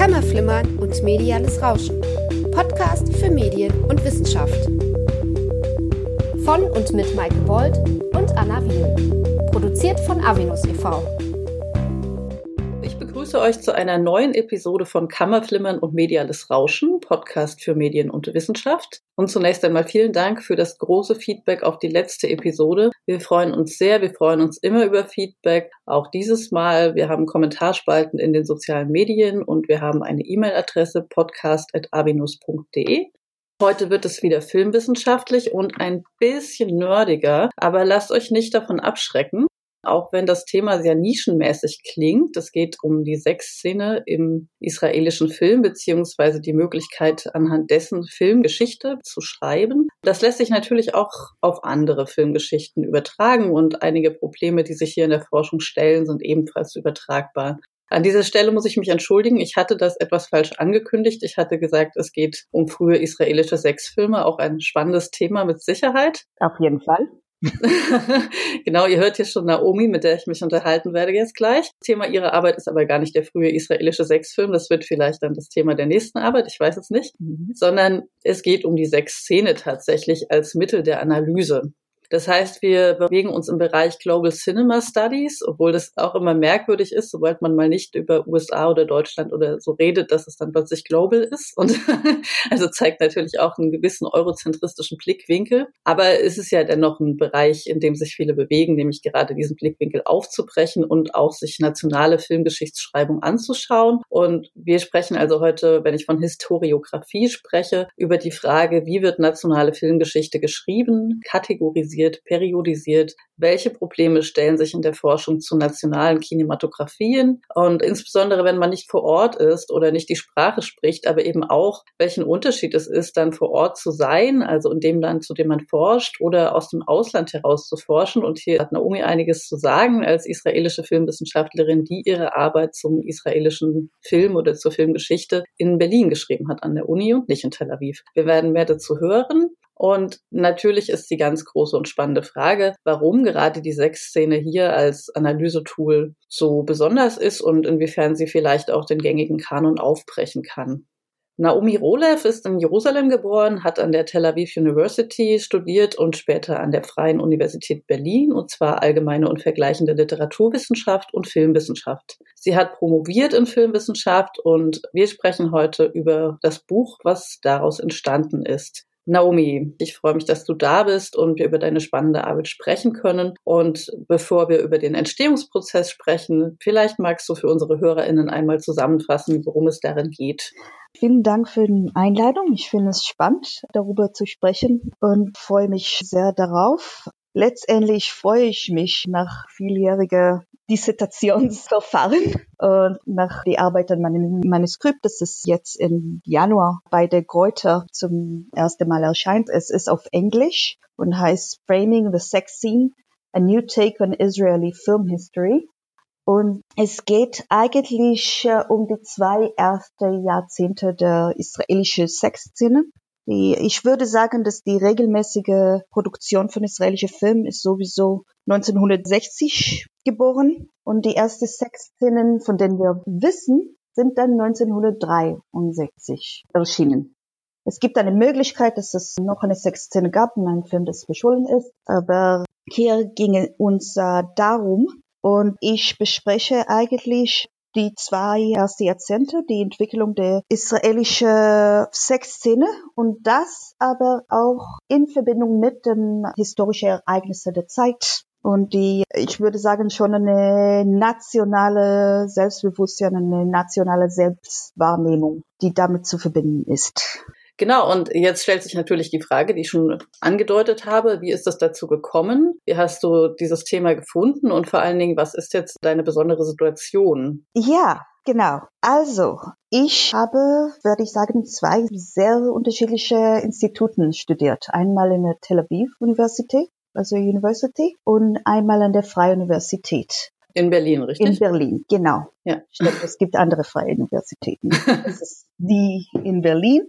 Kammerflimmern und mediales Rauschen. Podcast für Medien und Wissenschaft. Von und mit Maike Bold und Anna Wiel. Produziert von Avinus e.V. Begrüße euch zu einer neuen Episode von Kammerflimmern und mediales Rauschen, Podcast für Medien und Wissenschaft. Und zunächst einmal vielen Dank für das große Feedback auf die letzte Episode. Wir freuen uns sehr, wir freuen uns immer über Feedback. Auch dieses Mal, wir haben Kommentarspalten in den sozialen Medien und wir haben eine E-Mail-Adresse podcast.avinus.de. Heute wird es wieder filmwissenschaftlich und ein bisschen nerdiger, aber lasst euch nicht davon abschrecken. Auch wenn das Thema sehr nischenmäßig klingt, es geht um die Sexszene im israelischen Film beziehungsweise die Möglichkeit, anhand dessen Filmgeschichte zu schreiben. Das lässt sich natürlich auch auf andere Filmgeschichten übertragen und einige Probleme, die sich hier in der Forschung stellen, sind ebenfalls übertragbar. An dieser Stelle muss ich mich entschuldigen. Ich hatte das etwas falsch angekündigt. Ich hatte gesagt, es geht um frühe israelische Sexfilme, auch ein spannendes Thema mit Sicherheit. Auf jeden Fall. genau, ihr hört hier schon Naomi, mit der ich mich unterhalten werde jetzt gleich. Thema ihrer Arbeit ist aber gar nicht der frühe israelische Sexfilm. Das wird vielleicht dann das Thema der nächsten Arbeit, ich weiß es nicht. Mhm. Sondern es geht um die Sexszene tatsächlich als Mittel der Analyse. Das heißt, wir bewegen uns im Bereich Global Cinema Studies, obwohl das auch immer merkwürdig ist, sobald man mal nicht über USA oder Deutschland oder so redet, dass es dann plötzlich global ist. Und also zeigt natürlich auch einen gewissen eurozentristischen Blickwinkel. Aber es ist ja dennoch ein Bereich, in dem sich viele bewegen, nämlich gerade diesen Blickwinkel aufzubrechen und auch sich nationale Filmgeschichtsschreibung anzuschauen. Und wir sprechen also heute, wenn ich von Historiografie spreche, über die Frage, wie wird nationale Filmgeschichte geschrieben, kategorisiert, kategorisiert, periodisiert, welche Probleme stellen sich in der Forschung zu nationalen Kinematografien und insbesondere, wenn man nicht vor Ort ist oder nicht die Sprache spricht, aber eben auch, welchen Unterschied es ist, dann vor Ort zu sein, also in dem Land, zu dem man forscht oder aus dem Ausland heraus zu forschen. Und hier hat Naomi einiges zu sagen als israelische Filmwissenschaftlerin, die ihre Arbeit zum israelischen Film oder zur Filmgeschichte in Berlin geschrieben hat an der Uni und nicht in Tel Aviv. Wir werden mehr dazu hören. Und natürlich ist die ganz große und spannende Frage, warum gerade die Sexszene hier als Analysetool so besonders ist und inwiefern sie vielleicht auch den gängigen Kanon aufbrechen kann. Naomi Rolev ist in Jerusalem geboren, hat an der Tel Aviv University studiert und später an der Freien Universität Berlin, und zwar allgemeine und vergleichende Literaturwissenschaft und Filmwissenschaft. Sie hat promoviert in Filmwissenschaft und wir sprechen heute über das Buch, was daraus entstanden ist. Naomi, ich freue mich, dass du da bist und wir über deine spannende Arbeit sprechen können. Und bevor wir über den Entstehungsprozess sprechen, vielleicht magst du für unsere HörerInnen einmal zusammenfassen, worum es darin geht. Vielen Dank für die Einladung. Ich finde es spannend, darüber zu sprechen und freue mich sehr darauf. Letztendlich freue ich mich nach vieljähriger Dissertationsverfahren und nach die Arbeit an meinem Manuskript, das ist jetzt im Januar bei der Greuter zum ersten Mal erscheint. Es ist auf Englisch und heißt Framing the Sex Scene, a New Take on Israeli Film History. Und es geht eigentlich äh, um die zwei erste Jahrzehnte der israelischen Sexszene. Ich würde sagen, dass die regelmäßige Produktion von israelischen Filmen ist sowieso 1960 geboren und die ersten Sexszenen, von denen wir wissen, sind dann 1963 erschienen. Es gibt eine Möglichkeit, dass es noch eine Sexszene gab in einem Film, das verschollen ist, aber hier ging uns äh, darum, und ich bespreche eigentlich die zwei ersten Jahrzehnte, die Entwicklung der israelischen Sexszene und das aber auch in Verbindung mit den historischen Ereignissen der Zeit und die, ich würde sagen, schon eine nationale Selbstbewusstsein, eine nationale Selbstwahrnehmung, die damit zu verbinden ist. Genau, und jetzt stellt sich natürlich die Frage, die ich schon angedeutet habe, wie ist das dazu gekommen? Wie hast du dieses Thema gefunden und vor allen Dingen, was ist jetzt deine besondere Situation? Ja, Genau. Also, ich habe, würde ich sagen, zwei sehr unterschiedliche Instituten studiert. Einmal in der Tel Aviv Universität, also University, und einmal an der Freien Universität. In Berlin, richtig? In Berlin, genau. Ja. Stimmt, es gibt andere freie Universitäten. Das ist die in Berlin.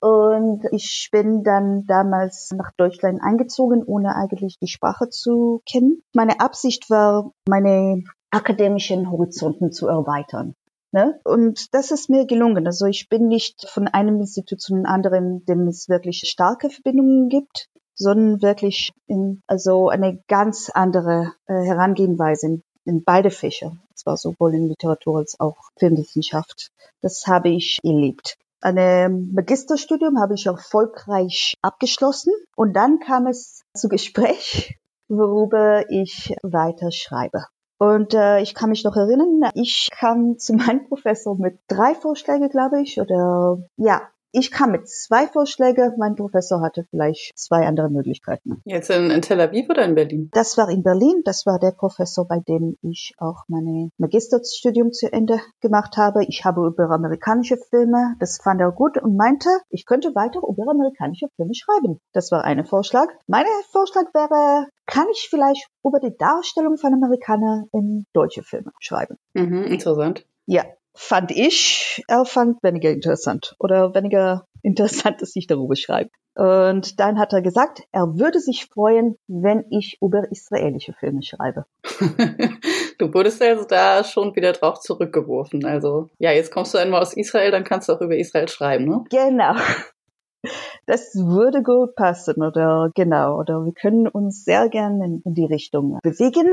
Und ich bin dann damals nach Deutschland eingezogen, ohne eigentlich die Sprache zu kennen. Meine Absicht war, meine akademischen Horizonten zu erweitern. Ne? Und das ist mir gelungen. Also ich bin nicht von einem Institut zum anderen, dem es wirklich starke Verbindungen gibt, sondern wirklich in, also eine ganz andere äh, Herangehenweise in, in beide Fächer. Zwar sowohl in Literatur als auch Filmwissenschaft. Das habe ich erlebt. Ein Magisterstudium habe ich erfolgreich abgeschlossen und dann kam es zu Gespräch, worüber ich weiter schreibe. Und äh, ich kann mich noch erinnern, ich kam zu meinem Professor mit drei Vorschlägen, glaube ich, oder ja, ich kam mit zwei Vorschlägen, mein Professor hatte vielleicht zwei andere Möglichkeiten. Jetzt in, in, Tel Aviv oder in Berlin? Das war in Berlin, das war der Professor, bei dem ich auch mein Magisterstudium zu Ende gemacht habe. Ich habe über amerikanische Filme, das fand er gut und meinte, ich könnte weiter über amerikanische Filme schreiben. Das war ein Vorschlag. Mein Vorschlag wäre, kann ich vielleicht über die Darstellung von Amerikanern in deutsche Filme schreiben? Mhm, interessant. Ja, fand ich, er fand weniger interessant oder weniger interessant, dass ich darüber schreibe. Und dann hat er gesagt, er würde sich freuen, wenn ich über israelische Filme schreibe. du wurdest also da schon wieder drauf zurückgeworfen. Also, ja, jetzt kommst du einmal aus Israel, dann kannst du auch über Israel schreiben, ne? Genau. Das würde gut passen oder genau, oder wir können uns sehr gerne in, in die Richtung bewegen.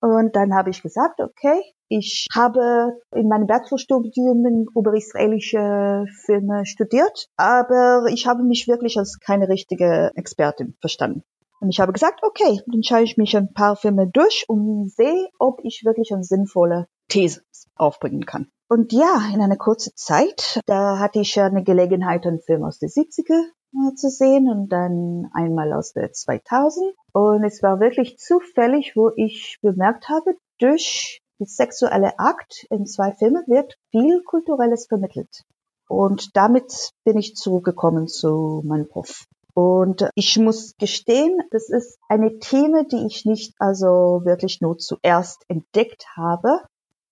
Und dann habe ich gesagt, okay, ich habe in meinem Bachelorstudium über israelische Filme studiert, aber ich habe mich wirklich als keine richtige Expertin verstanden. Und ich habe gesagt, okay, dann schaue ich mich ein paar Filme durch und sehe, ob ich wirklich eine sinnvolle These aufbringen kann. Und ja, in einer kurzen Zeit, da hatte ich eine Gelegenheit, einen Film aus den 70er äh, zu sehen und dann einmal aus der 2000. Und es war wirklich zufällig, wo ich bemerkt habe, durch sexuelle Akt in zwei Filmen wird viel Kulturelles vermittelt. Und damit bin ich zurückgekommen zu meinem Prof. Und ich muss gestehen, das ist eine Thema, die ich nicht also wirklich nur zuerst entdeckt habe,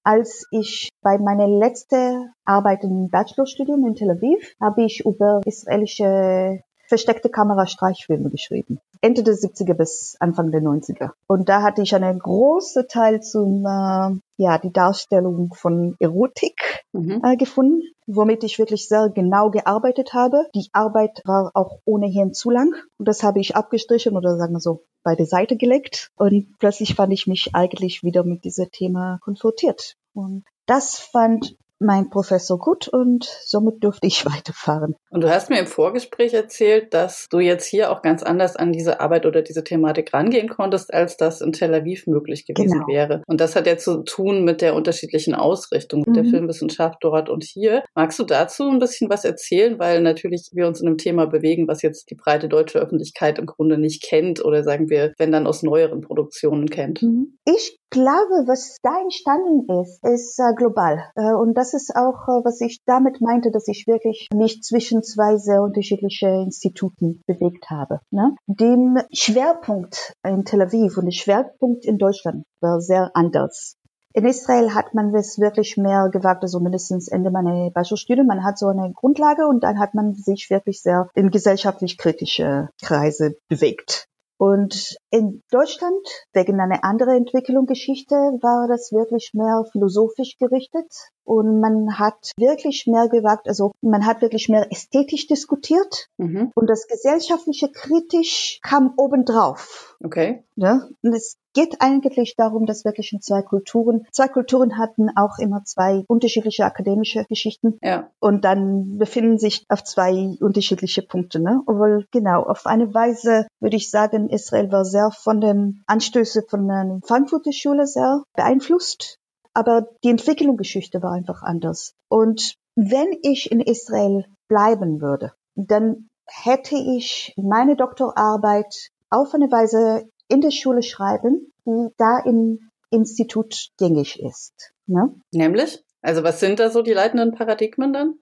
als ich bei meiner letzten Arbeit im Bachelorstudium in Tel Aviv habe ich über israelische versteckte Kamerastreichfilme geschrieben. Ende der 70er bis Anfang der 90er. Und da hatte ich einen großen Teil zum, äh, ja, die Darstellung von Erotik mhm. äh, gefunden, womit ich wirklich sehr genau gearbeitet habe. Die Arbeit war auch ohnehin zu lang. Und das habe ich abgestrichen oder sagen wir so bei der Seite gelegt. Und plötzlich fand ich mich eigentlich wieder mit diesem Thema konfrontiert. Und das fand mein Professor gut und somit durfte ich weiterfahren. Und du hast mir im Vorgespräch erzählt, dass du jetzt hier auch ganz anders an diese Arbeit oder diese Thematik rangehen konntest, als das in Tel Aviv möglich gewesen genau. wäre. Und das hat ja zu tun mit der unterschiedlichen Ausrichtung mhm. der Filmwissenschaft dort und hier. Magst du dazu ein bisschen was erzählen, weil natürlich wir uns in einem Thema bewegen, was jetzt die breite deutsche Öffentlichkeit im Grunde nicht kennt oder sagen wir, wenn dann aus neueren Produktionen kennt? Mhm. Ich glaube, was da entstanden ist, ist äh, global. Äh, und das ist auch, äh, was ich damit meinte, dass ich wirklich mich zwischen zwei sehr unterschiedliche Instituten bewegt habe. Ne? Dem Schwerpunkt in Tel Aviv und der Schwerpunkt in Deutschland war sehr anders. In Israel hat man es wirklich mehr gewagt, also mindestens Ende meiner Bachelorstudium. Man hat so eine Grundlage und dann hat man sich wirklich sehr in gesellschaftlich kritische Kreise bewegt. Und in Deutschland, wegen einer anderen Entwicklung Geschichte, war das wirklich mehr philosophisch gerichtet. Und man hat wirklich mehr gewagt, also man hat wirklich mehr ästhetisch diskutiert. Mhm. Und das gesellschaftliche kritisch kam obendrauf. Okay. Ja? Und es geht eigentlich darum, dass wirklich in zwei Kulturen, zwei Kulturen hatten auch immer zwei unterschiedliche akademische Geschichten. Ja. Und dann befinden sich auf zwei unterschiedliche Punkte, ne? Obwohl, genau, auf eine Weise würde ich sagen, Israel war sehr von den Anstößen von der Frankfurter Schule sehr beeinflusst. Aber die Entwicklungsgeschichte war einfach anders. Und wenn ich in Israel bleiben würde, dann hätte ich meine Doktorarbeit auf eine Weise in der Schule schreiben, die da im Institut gängig ist. Ne? Nämlich? Also was sind da so die leitenden Paradigmen dann?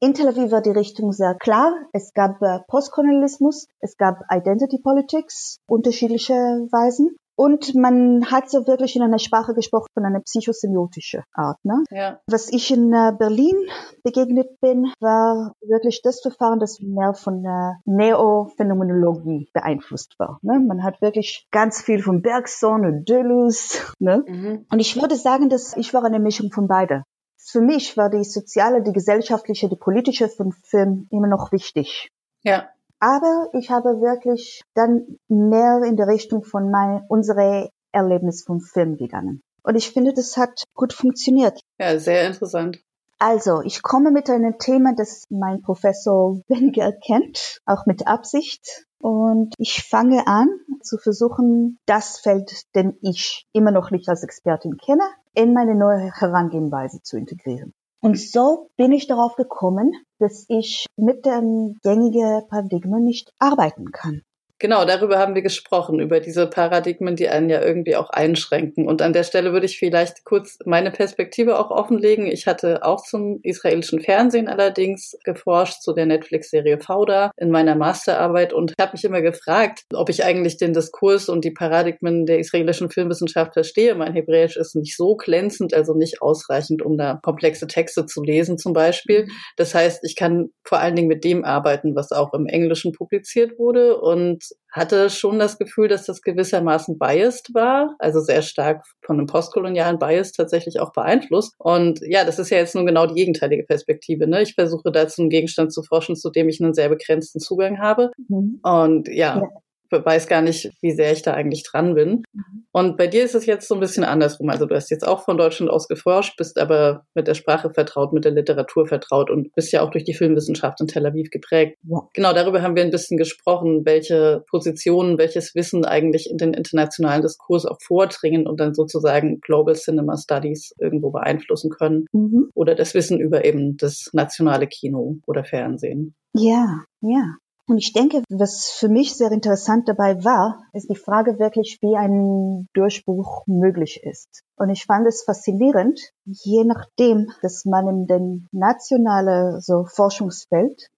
In Tel Aviv war die Richtung sehr klar. Es gab äh, Postkolonialismus, es gab Identity Politics, unterschiedliche Weisen. Und man hat so wirklich in einer Sprache gesprochen von einer psychosemiotische Art. Ne? Ja. Was ich in äh, Berlin begegnet bin, war wirklich das Verfahren, das mehr von der Neophänomenologie beeinflusst war. Ne? Man hat wirklich ganz viel von Bergson und Deleuze. Ne? Mhm. Und ich würde sagen, dass ich war eine Mischung von beide. für mich war die soziale, die gesellschaftliche, die politische von Film immer noch wichtig. Ja. Aber ich habe wirklich dann mehr in der Richtung von mein, unsere Erlebnis vom Film gegangen. Und ich finde, das hat gut funktioniert. Ja, sehr interessant. Also, ich komme mit einem Thema, das mein Professor weniger kennt, auch mit Absicht. Und ich fange an zu versuchen, das Feld, den ich immer noch nicht als Expertin kenne, in meine neue Herangehenweise zu integrieren. Und so bin ich darauf gekommen, dass ich mit dem gängigen Paradigma nicht arbeiten kann. Genau, darüber haben wir gesprochen, über diese Paradigmen, die einen ja irgendwie auch einschränken. Und an der Stelle würde ich vielleicht kurz meine Perspektive auch offenlegen. Ich hatte auch zum israelischen Fernsehen allerdings geforscht, zu der Netflix-Serie Fauda in meiner Masterarbeit und habe mich immer gefragt, ob ich eigentlich den Diskurs und die Paradigmen der israelischen Filmwissenschaft verstehe. Mein Hebräisch ist nicht so glänzend, also nicht ausreichend, um da komplexe Texte zu lesen zum Beispiel. Das heißt, ich kann vor allen Dingen mit dem arbeiten, was auch im Englischen publiziert wurde und hatte schon das Gefühl, dass das gewissermaßen biased war, also sehr stark von einem postkolonialen Bias tatsächlich auch beeinflusst. Und ja, das ist ja jetzt nun genau die gegenteilige Perspektive. Ne? Ich versuche dazu einen Gegenstand zu forschen, zu dem ich einen sehr begrenzten Zugang habe. Mhm. Und ja, ja weiß gar nicht, wie sehr ich da eigentlich dran bin. Mhm. Und bei dir ist es jetzt so ein bisschen andersrum. Also du hast jetzt auch von Deutschland aus geforscht, bist aber mit der Sprache vertraut, mit der Literatur vertraut und bist ja auch durch die Filmwissenschaft in Tel Aviv geprägt. Ja. Genau, darüber haben wir ein bisschen gesprochen, welche Positionen, welches Wissen eigentlich in den internationalen Diskurs auch vordringen und dann sozusagen Global Cinema Studies irgendwo beeinflussen können. Mhm. Oder das Wissen über eben das nationale Kino oder Fernsehen. Ja, ja. Und ich denke, was für mich sehr interessant dabei war, ist die Frage wirklich, wie ein Durchbruch möglich ist. Und ich fand es faszinierend, je nachdem, dass man in dem nationalen so Forschungsfeld,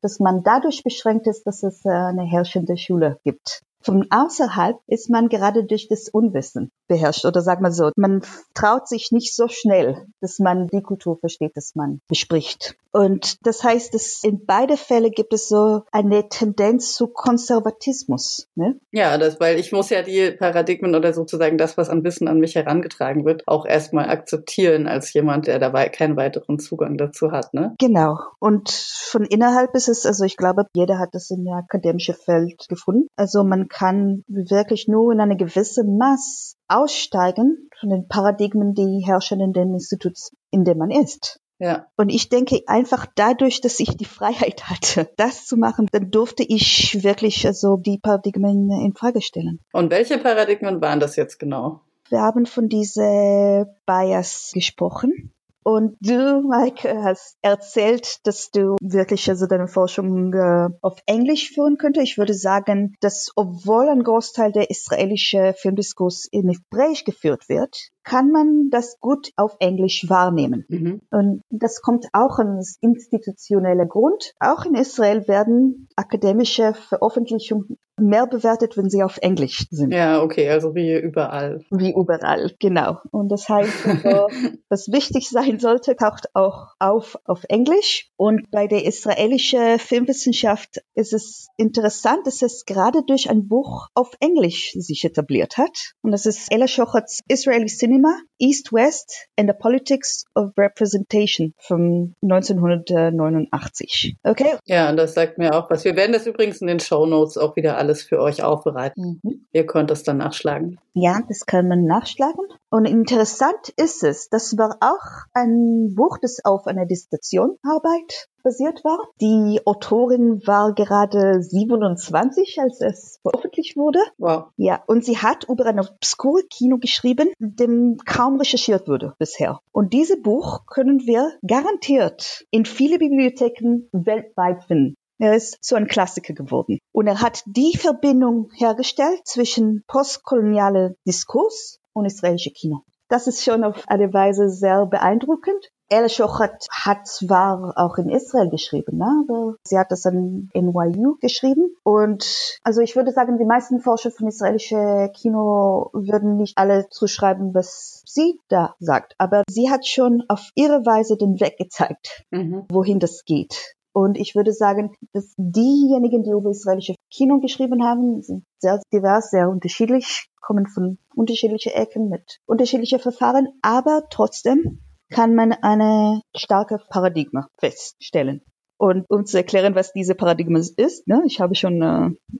dass man dadurch beschränkt ist, dass es eine herrschende Schule gibt. Von außerhalb ist man gerade durch das Unwissen beherrscht oder sag mal so, man traut sich nicht so schnell, dass man die Kultur versteht, dass man bespricht. Und das heißt, dass in beide Fälle gibt es so eine Tendenz zu Konservatismus. Ne? Ja, das, weil ich muss ja die Paradigmen oder sozusagen das, was an Wissen an mich herangetragen wird, auch erstmal akzeptieren als jemand, der dabei keinen weiteren Zugang dazu hat. Ne? Genau. Und von innerhalb ist es, also ich glaube, jeder hat das in der akademischen Feld gefunden. Also man kann wirklich nur in eine gewisse Maß aussteigen von den Paradigmen, die herrschen in dem Institut, in dem man ist. Ja. Und ich denke einfach dadurch, dass ich die Freiheit hatte, das zu machen, dann durfte ich wirklich also die Paradigmen in Frage stellen. Und welche Paradigmen waren das jetzt genau? Wir haben von diese Bias gesprochen. Und du, Mike, hast erzählt, dass du wirklich also deine Forschung äh, auf Englisch führen könntest. Ich würde sagen, dass obwohl ein Großteil der israelische Filmdiskurs in Hebräisch geführt wird, kann man das gut auf Englisch wahrnehmen. Mhm. Und das kommt auch als institutioneller Grund. Auch in Israel werden akademische Veröffentlichungen mehr bewertet, wenn sie auf Englisch sind. Ja, okay, also wie überall. Wie überall, genau. Und das heißt, also, was wichtig sein sollte, taucht auch auf auf Englisch. Und bei der israelischen Filmwissenschaft ist es interessant, dass es gerade durch ein Buch auf Englisch sich etabliert hat. Und das ist Ella Schocherts Israeli Cinema, East West and the Politics of Representation von 1989. Okay? Ja, und das sagt mir auch was. Wir werden das übrigens in den Show Notes auch wieder alles für euch aufbereiten. Mhm. Ihr könnt das dann nachschlagen. Ja, das kann man nachschlagen. Und interessant ist es, das war auch ein Buch, das auf einer Dissertationarbeit basiert war. Die Autorin war gerade 27, als es veröffentlicht wurde. Wow. Ja, und sie hat über ein obskure Kino geschrieben, dem kaum recherchiert wurde bisher. Und dieses Buch können wir garantiert in viele Bibliotheken weltweit finden. Er ist so ein Klassiker geworden. Und er hat die Verbindung hergestellt zwischen postkoloniale Diskurs und israelische Kino. Das ist schon auf eine Weise sehr beeindruckend. El Shochat hat zwar auch in Israel geschrieben, ne? aber sie hat das an NYU geschrieben. Und also ich würde sagen, die meisten Forscher von israelischem Kino würden nicht alle zuschreiben, was sie da sagt. Aber sie hat schon auf ihre Weise den Weg gezeigt, mhm. wohin das geht. Und ich würde sagen, dass diejenigen, die über israelische Kino geschrieben haben, sind sehr divers, sehr unterschiedlich, kommen von unterschiedlichen Ecken mit unterschiedlichen Verfahren, aber trotzdem kann man eine starke Paradigma feststellen. Und um zu erklären, was diese Paradigma ist, ne, ich habe schon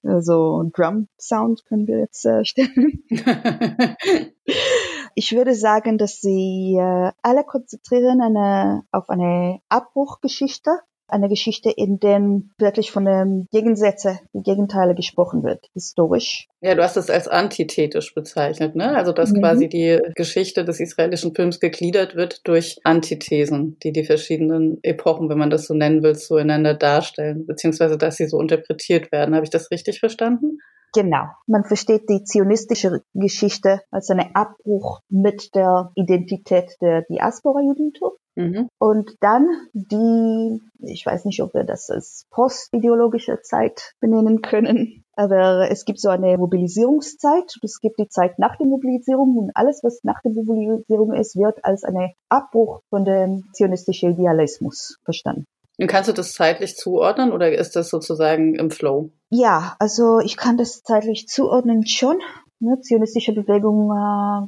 äh, so Drum Sound können wir jetzt äh, stellen. ich würde sagen, dass sie äh, alle konzentrieren eine, auf eine Abbruchgeschichte eine Geschichte, in dem wirklich von den Gegensätze, die Gegenteile gesprochen wird, historisch. Ja, du hast es als antithetisch bezeichnet, ne? Also, dass mhm. quasi die Geschichte des israelischen Films gegliedert wird durch Antithesen, die die verschiedenen Epochen, wenn man das so nennen will, zueinander darstellen, beziehungsweise dass sie so interpretiert werden. Habe ich das richtig verstanden? Genau. Man versteht die zionistische Geschichte als einen Abbruch mit der Identität der Diaspora-Judentum. Mhm. Und dann die, ich weiß nicht, ob wir das als postideologische Zeit benennen können, aber es gibt so eine Mobilisierungszeit, es gibt die Zeit nach der Mobilisierung und alles, was nach der Mobilisierung ist, wird als ein Abbruch von dem zionistischen Idealismus verstanden. Und kannst du das zeitlich zuordnen oder ist das sozusagen im Flow? Ja, also ich kann das zeitlich zuordnen schon ne, zionistische Bewegung,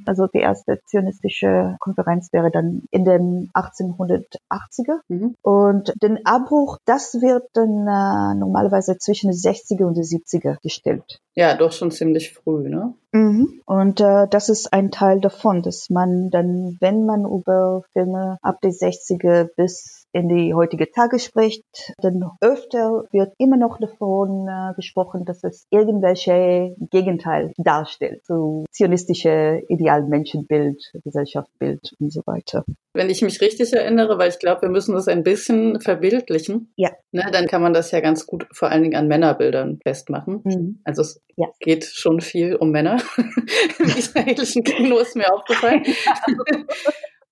also die erste zionistische Konferenz wäre dann in den 1880er. Mhm. Und den Abbruch, das wird dann äh, normalerweise zwischen den 60er und den 70er gestellt. Ja, doch schon ziemlich früh, ne? Mhm. Und äh, das ist ein Teil davon, dass man dann, wenn man über Filme ab den 60er bis in die heutige Tage spricht, dann öfter wird immer noch davon äh, gesprochen, dass es irgendwelche Gegenteil darstellt, so zionistische Idealmenschenbild, Gesellschaftsbild und so weiter. Wenn ich mich richtig erinnere, weil ich glaube, wir müssen das ein bisschen verbildlichen, ja. ne, dann kann man das ja ganz gut vor allen Dingen an Männerbildern festmachen. Mhm. Also es ja. geht schon viel um Männer. Im israelischen Kino ist mir aufgefallen.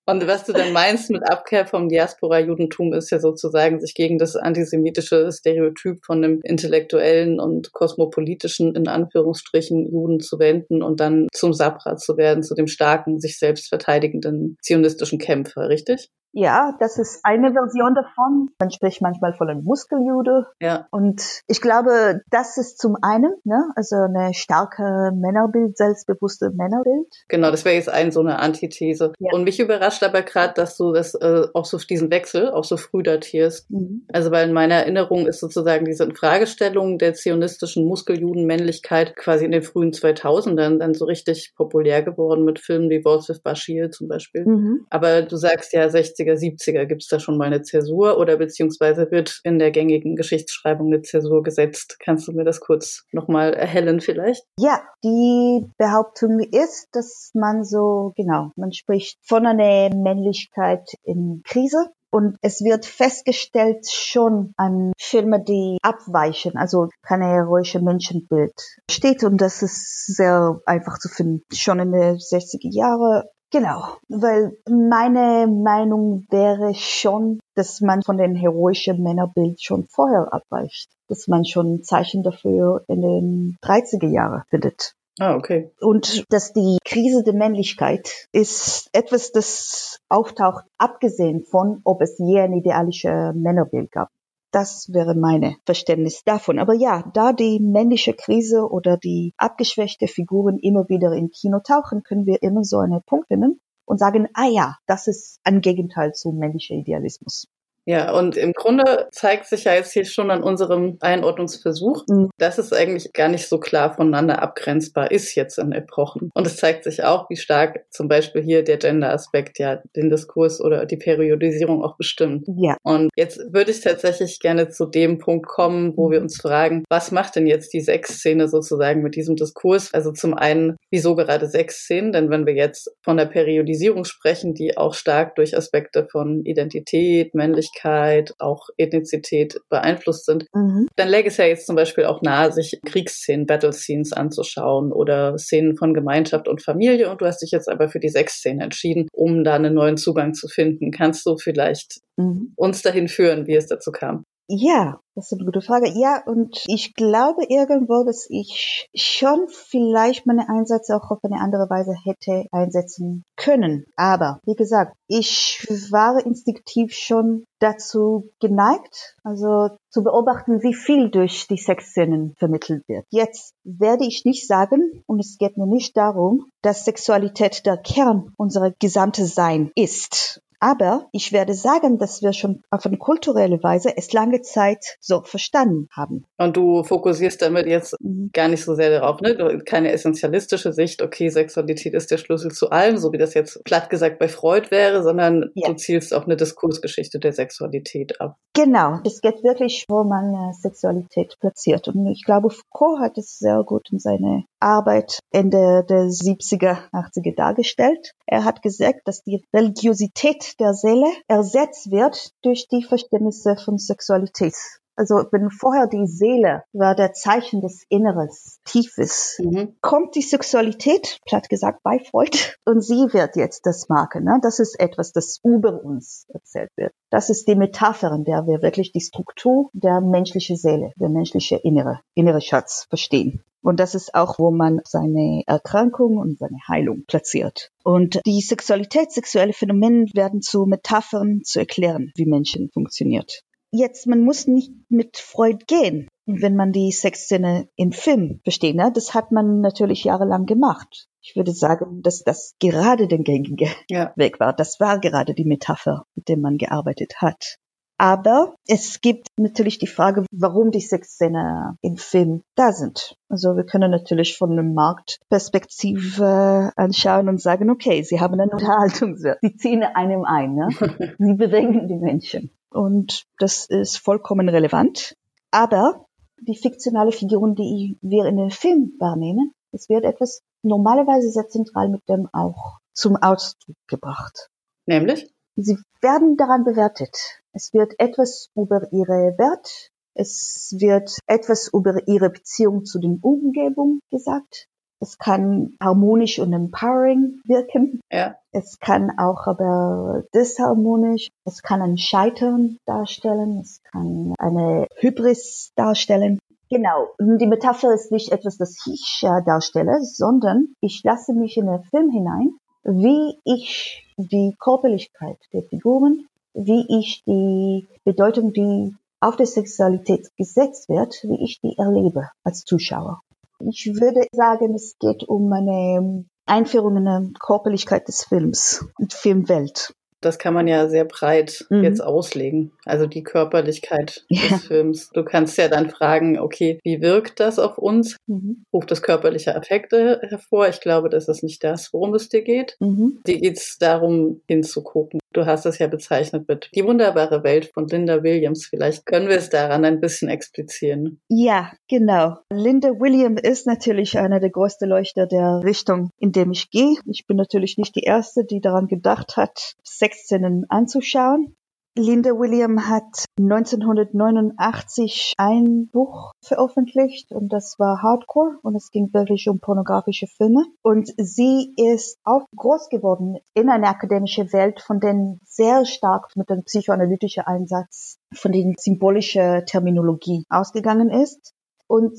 Und was du dann meinst mit Abkehr vom Diaspora-Judentum ist ja sozusagen, sich gegen das antisemitische Stereotyp von einem intellektuellen und kosmopolitischen, in Anführungsstrichen, Juden zu wenden und dann zum Sabra zu werden, zu dem starken, sich selbst verteidigenden zionistischen Kämpfer, richtig? Ja, das ist eine Version davon. Man spricht manchmal von einem Muskeljude. Ja. Und ich glaube, das ist zum einen, ne, also eine starke Männerbild, selbstbewusste Männerbild. Genau, das wäre jetzt ein so eine Antithese. Ja. Und mich überrascht aber gerade, dass du das äh, auch so diesen Wechsel auch so früh datierst. Mhm. Also weil in meiner Erinnerung ist sozusagen diese Infragestellung der zionistischen Muskeljudenmännlichkeit quasi in den frühen 2000ern dann so richtig populär geworden mit Filmen wie Wolfsif Bashir zum Beispiel. Mhm. Aber du sagst ja 60 60er, 70er gibt es da schon mal eine Zäsur oder beziehungsweise wird in der gängigen Geschichtsschreibung eine Zäsur gesetzt. Kannst du mir das kurz nochmal erhellen vielleicht? Ja, die Behauptung ist, dass man so, genau, man spricht von einer Männlichkeit in Krise. Und es wird festgestellt schon an Filme, die abweichen, also keine heroische Menschenbild steht. Und das ist sehr einfach zu finden. Schon in den 60er Jahre Genau, weil meine Meinung wäre schon, dass man von dem heroischen Männerbild schon vorher abweicht, dass man schon Zeichen dafür in den 30er Jahren findet. Ah, okay. Und dass die Krise der Männlichkeit ist etwas, das auftaucht, abgesehen von, ob es je ein idealisches Männerbild gab. Das wäre meine Verständnis davon. Aber ja, da die männliche Krise oder die abgeschwächte Figuren immer wieder im Kino tauchen, können wir immer so eine Punkt nennen und sagen, ah ja, das ist ein Gegenteil zu männlicher Idealismus. Ja, und im Grunde zeigt sich ja jetzt hier schon an unserem Einordnungsversuch, mhm. dass es eigentlich gar nicht so klar voneinander abgrenzbar ist jetzt in Epochen. Und es zeigt sich auch, wie stark zum Beispiel hier der Gender-Aspekt ja den Diskurs oder die Periodisierung auch bestimmt. Ja. Und jetzt würde ich tatsächlich gerne zu dem Punkt kommen, wo wir uns fragen, was macht denn jetzt die Sexszene sozusagen mit diesem Diskurs? Also zum einen, wieso gerade Sexszenen? Denn wenn wir jetzt von der Periodisierung sprechen, die auch stark durch Aspekte von Identität, Männlichkeit, Männlichkeit, auch Ethnizität beeinflusst sind, mhm. dann läge es ja jetzt zum Beispiel auch nahe, sich Kriegsszenen, Battle-Scenes anzuschauen oder Szenen von Gemeinschaft und Familie. Und du hast dich jetzt aber für die Sexszenen entschieden, um da einen neuen Zugang zu finden. Kannst du vielleicht mhm. uns dahin führen, wie es dazu kam? Ja, das ist eine gute Frage. Ja, und ich glaube irgendwo, dass ich schon vielleicht meine Einsätze auch auf eine andere Weise hätte einsetzen können. Aber wie gesagt, ich war instinktiv schon dazu geneigt, also zu beobachten, wie viel durch die Sexszenen vermittelt wird. Jetzt werde ich nicht sagen, und es geht mir nicht darum, dass Sexualität der Kern unserer gesamte Sein ist. Aber ich werde sagen, dass wir schon auf eine kulturelle Weise es lange Zeit so verstanden haben. Und du fokussierst damit jetzt mhm. gar nicht so sehr darauf, ne? Keine essentialistische Sicht, okay, Sexualität ist der Schlüssel zu allem, so wie das jetzt platt gesagt bei Freud wäre, sondern ja. du zielst auf eine Diskursgeschichte der Sexualität ab. Genau. Es geht wirklich, wo man äh, Sexualität platziert. Und ich glaube, Foucault hat es sehr gut in seiner Arbeit Ende der 70er, 80er dargestellt. Er hat gesagt, dass die Religiosität der Seele ersetzt wird durch die Verständnisse von Sexualität. Also wenn vorher die Seele war der Zeichen des Inneres, Tiefes, mhm. kommt die Sexualität, platt gesagt, bei Freud, und sie wird jetzt das Marke. Ne? Das ist etwas, das über uns erzählt wird. Das ist die Metapher, in der wir wirklich die Struktur der menschlichen Seele, der menschliche Innere, innere Schatz verstehen. Und das ist auch, wo man seine Erkrankung und seine Heilung platziert. Und die Sexualität, sexuelle Phänomene werden zu Metaphern zu erklären, wie Menschen funktioniert. Jetzt, man muss nicht mit Freud gehen, wenn man die Sexszene im Film versteht. Ne? Das hat man natürlich jahrelang gemacht. Ich würde sagen, dass das gerade der gängige ja. Weg war. Das war gerade die Metapher, mit der man gearbeitet hat. Aber es gibt natürlich die Frage, warum die Sexszene im Film da sind. Also wir können natürlich von einer Marktperspektive anschauen und sagen, okay, sie haben einen Unterhaltungswert. Sie ziehen einem ein, ne? sie bewegen die Menschen und das ist vollkommen relevant. Aber die fiktionale Figuren, die wir in den Film wahrnehmen, es wird etwas normalerweise sehr zentral mit dem auch zum Ausdruck gebracht. Nämlich? Sie werden daran bewertet. Es wird etwas über ihre Wert, es wird etwas über ihre Beziehung zu den Umgebung gesagt. Es kann harmonisch und empowering wirken. Ja. Es kann auch aber disharmonisch. Es kann ein Scheitern darstellen. Es kann eine Hybris darstellen. Genau. Die Metapher ist nicht etwas, das ich äh, darstelle, sondern ich lasse mich in den Film hinein, wie ich die Körperlichkeit der Figuren, wie ich die Bedeutung, die auf der Sexualität gesetzt wird, wie ich die erlebe als Zuschauer. Ich würde sagen, es geht um eine Einführung in eine Körperlichkeit des Films und Filmwelt. Das kann man ja sehr breit mhm. jetzt auslegen. Also die Körperlichkeit ja. des Films. Du kannst ja dann fragen, okay, wie wirkt das auf uns? Mhm. Ruft das körperliche Affekte hervor? Ich glaube, das ist nicht das, worum es dir geht. Mhm. Dir geht es darum, hinzugucken. Du hast es ja bezeichnet mit Die wunderbare Welt von Linda Williams. Vielleicht können wir es daran ein bisschen explizieren. Ja, genau. Linda Williams ist natürlich einer der größten Leuchter der Richtung, in dem ich gehe. Ich bin natürlich nicht die Erste, die daran gedacht hat, Sexszenen anzuschauen. Linda William hat 1989 ein Buch veröffentlicht und das war Hardcore und es ging wirklich um pornografische Filme. Und sie ist auch groß geworden in einer akademischen Welt, von denen sehr stark mit dem psychoanalytischen Einsatz von den symbolischen Terminologie ausgegangen ist. Und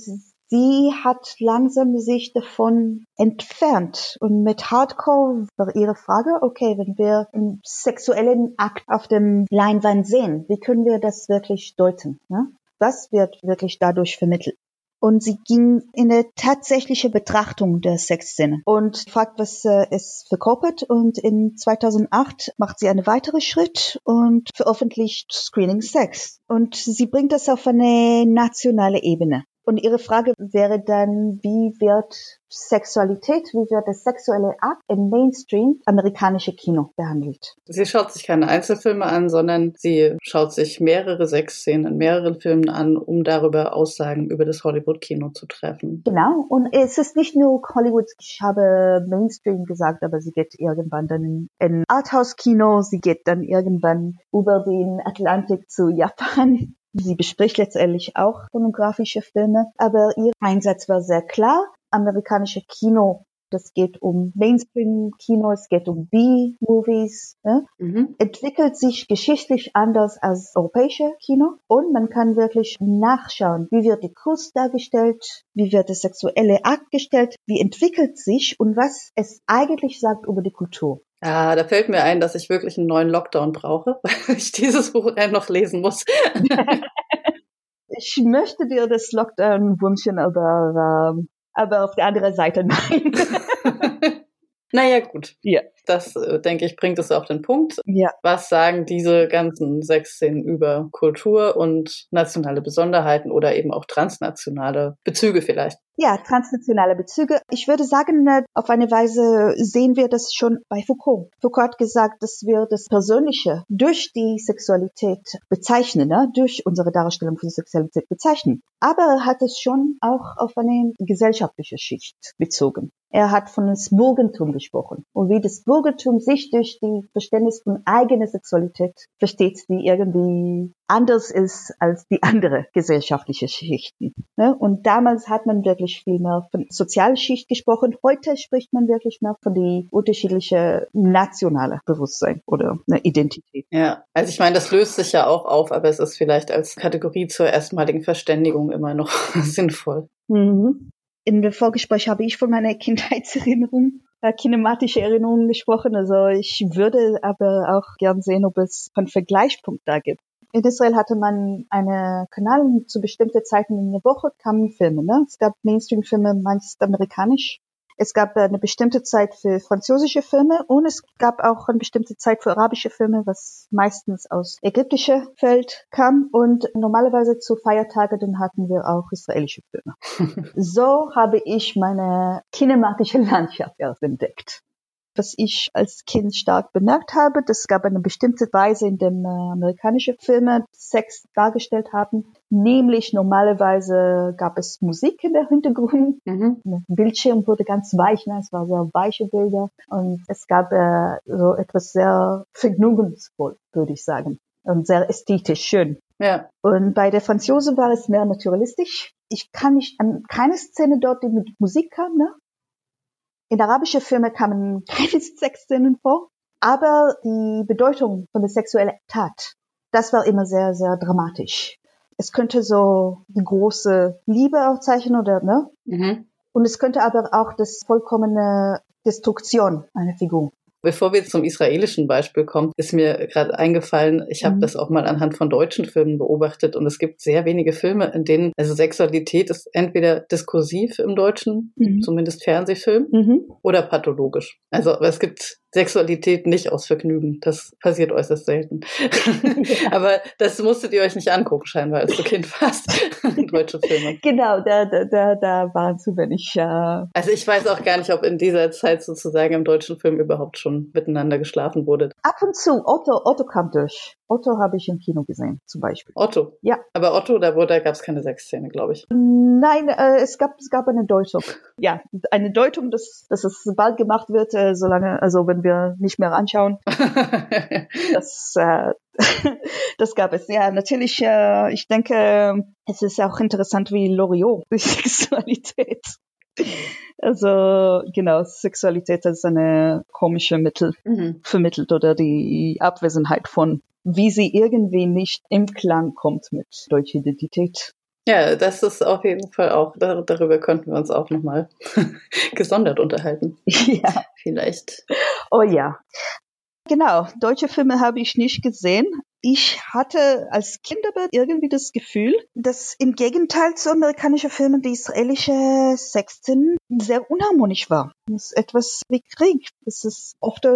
sie hat langsam sich davon entfernt. Und mit Hardcore war ihre Frage, okay, wenn wir einen sexuellen Akt auf dem Leinwand sehen, wie können wir das wirklich deuten? Ne? Was wird wirklich dadurch vermittelt? und sie ging in eine tatsächliche Betrachtung der Sexszene und fragt, was äh, es verkörpert. Und in 2008 macht sie einen weiteren Schritt und veröffentlicht Screening Sex. Und sie bringt das auf eine nationale Ebene. Und Ihre Frage wäre dann, wie wird Sexualität, wie wird das sexuelle Akt im Mainstream amerikanische Kino behandelt? Sie schaut sich keine Einzelfilme an, sondern sie schaut sich mehrere Sexszenen in mehreren Filmen an, um darüber Aussagen über das Hollywood-Kino zu treffen. Genau. Und es ist nicht nur Hollywood, ich habe Mainstream gesagt, aber sie geht irgendwann dann in, in Arthouse-Kino, sie geht dann irgendwann über den Atlantik zu Japan Sie bespricht letztendlich auch pornografische Filme, aber ihr Einsatz war sehr klar. Amerikanische Kino das geht um Mainstream-Kino, es geht um B-Movies. Ne? Mhm. Entwickelt sich geschichtlich anders als europäische Kino und man kann wirklich nachschauen, wie wird die Kuss dargestellt, wie wird der sexuelle Akt gestellt, wie entwickelt sich und was es eigentlich sagt über die Kultur. Ah, da fällt mir ein, dass ich wirklich einen neuen Lockdown brauche, weil ich dieses Buch noch lesen muss. ich möchte dir das Lockdown wünschen, aber, ähm, aber auf der anderen Seite nein. Naja, gut. Ja. Das, äh, denke ich, bringt es auf den Punkt. Ja. Was sagen diese ganzen sechs Szenen über Kultur und nationale Besonderheiten oder eben auch transnationale Bezüge vielleicht? Ja, transnationale Bezüge. Ich würde sagen, äh, auf eine Weise sehen wir das schon bei Foucault. Foucault hat gesagt, dass wir das Persönliche durch die Sexualität bezeichnen, ne? durch unsere Darstellung von Sexualität bezeichnen. Aber er hat es schon auch auf eine gesellschaftliche Schicht bezogen. Er hat von das Burgentum gesprochen und wie das Burgentum sich durch die Verständnis von eigener Sexualität versteht, die irgendwie anders ist als die andere gesellschaftliche Schichten. Ne? Und damals hat man wirklich viel mehr von Sozialschicht gesprochen. Heute spricht man wirklich mehr von die unterschiedliche nationale Bewusstsein oder eine Identität. Ja, also ich meine, das löst sich ja auch auf, aber es ist vielleicht als Kategorie zur erstmaligen Verständigung immer noch sinnvoll. Mhm in der Vorgespräch habe ich von meiner Kindheitserinnerung, äh, kinematische Erinnerungen gesprochen. Also ich würde aber auch gern sehen, ob es einen Vergleichspunkt da gibt. In Israel hatte man einen Kanal zu bestimmten Zeiten in der Woche kamen Filme. Ne? Es gab Mainstream-Filme, meist amerikanisch, es gab eine bestimmte Zeit für französische Filme und es gab auch eine bestimmte Zeit für arabische Filme, was meistens aus ägyptischer Feld kam. Und normalerweise zu Feiertagen dann hatten wir auch israelische Filme. so habe ich meine kinematische Landschaft erst entdeckt was ich als Kind stark bemerkt habe. Das gab eine bestimmte Weise, in dem äh, amerikanische Filme Sex dargestellt haben. Nämlich normalerweise gab es Musik in der Hintergrund. Mhm. Der Bildschirm wurde ganz weich, ne? es war sehr weiche Bilder. Und es gab äh, so etwas sehr vergnügungsvoll, würde ich sagen. Und sehr ästhetisch schön. Ja. Und bei der Franzose war es mehr naturalistisch. Ich kann mich an keine Szene dort, die mit Musik kam, ne? In arabischen Filmen kamen keine Sexszenen vor, aber die Bedeutung von der sexuellen Tat, das war immer sehr, sehr dramatisch. Es könnte so die große Liebe auch zeichnen oder, ne? Mhm. Und es könnte aber auch das vollkommene Destruktion einer Figur. Bevor wir zum israelischen Beispiel kommen, ist mir gerade eingefallen, ich habe mhm. das auch mal anhand von deutschen Filmen beobachtet und es gibt sehr wenige Filme, in denen, also Sexualität ist entweder diskursiv im Deutschen, mhm. zumindest Fernsehfilm, mhm. oder pathologisch. Also es gibt Sexualität nicht aus Vergnügen. Das passiert äußerst selten. Aber das musstet ihr euch nicht angucken, scheinbar, als du Kind warst. Deutsche Filme. Genau, da, da, da, da waren zu wenig. Ja. Also ich weiß auch gar nicht, ob in dieser Zeit sozusagen im deutschen Film überhaupt schon miteinander geschlafen wurde. Ab und zu. Otto, Otto kam durch. Otto habe ich im Kino gesehen, zum Beispiel. Otto? Ja. Aber Otto, da, da gab es keine Sexszene, glaube ich. Nein, äh, es, gab, es gab eine Deutung. Ja, eine Deutung, dass, dass es bald gemacht wird, äh, solange, also wenn wir nicht mehr anschauen. das, äh, das gab es. Ja, natürlich, äh, ich denke, es ist auch interessant, wie Loriot die Sexualität also genau, Sexualität ist eine komische Mittel mhm. vermittelt oder die Abwesenheit von, wie sie irgendwie nicht im Klang kommt mit deutscher Identität. Ja, das ist auf jeden Fall auch, darüber könnten wir uns auch nochmal gesondert unterhalten. Ja. Vielleicht. Oh ja. Genau, deutsche Filme habe ich nicht gesehen. Ich hatte als Kind aber irgendwie das Gefühl, dass im Gegenteil zu amerikanischen Filmen die israelische Sexszenen sehr unharmonisch war. Das ist etwas wie Krieg, dass es oft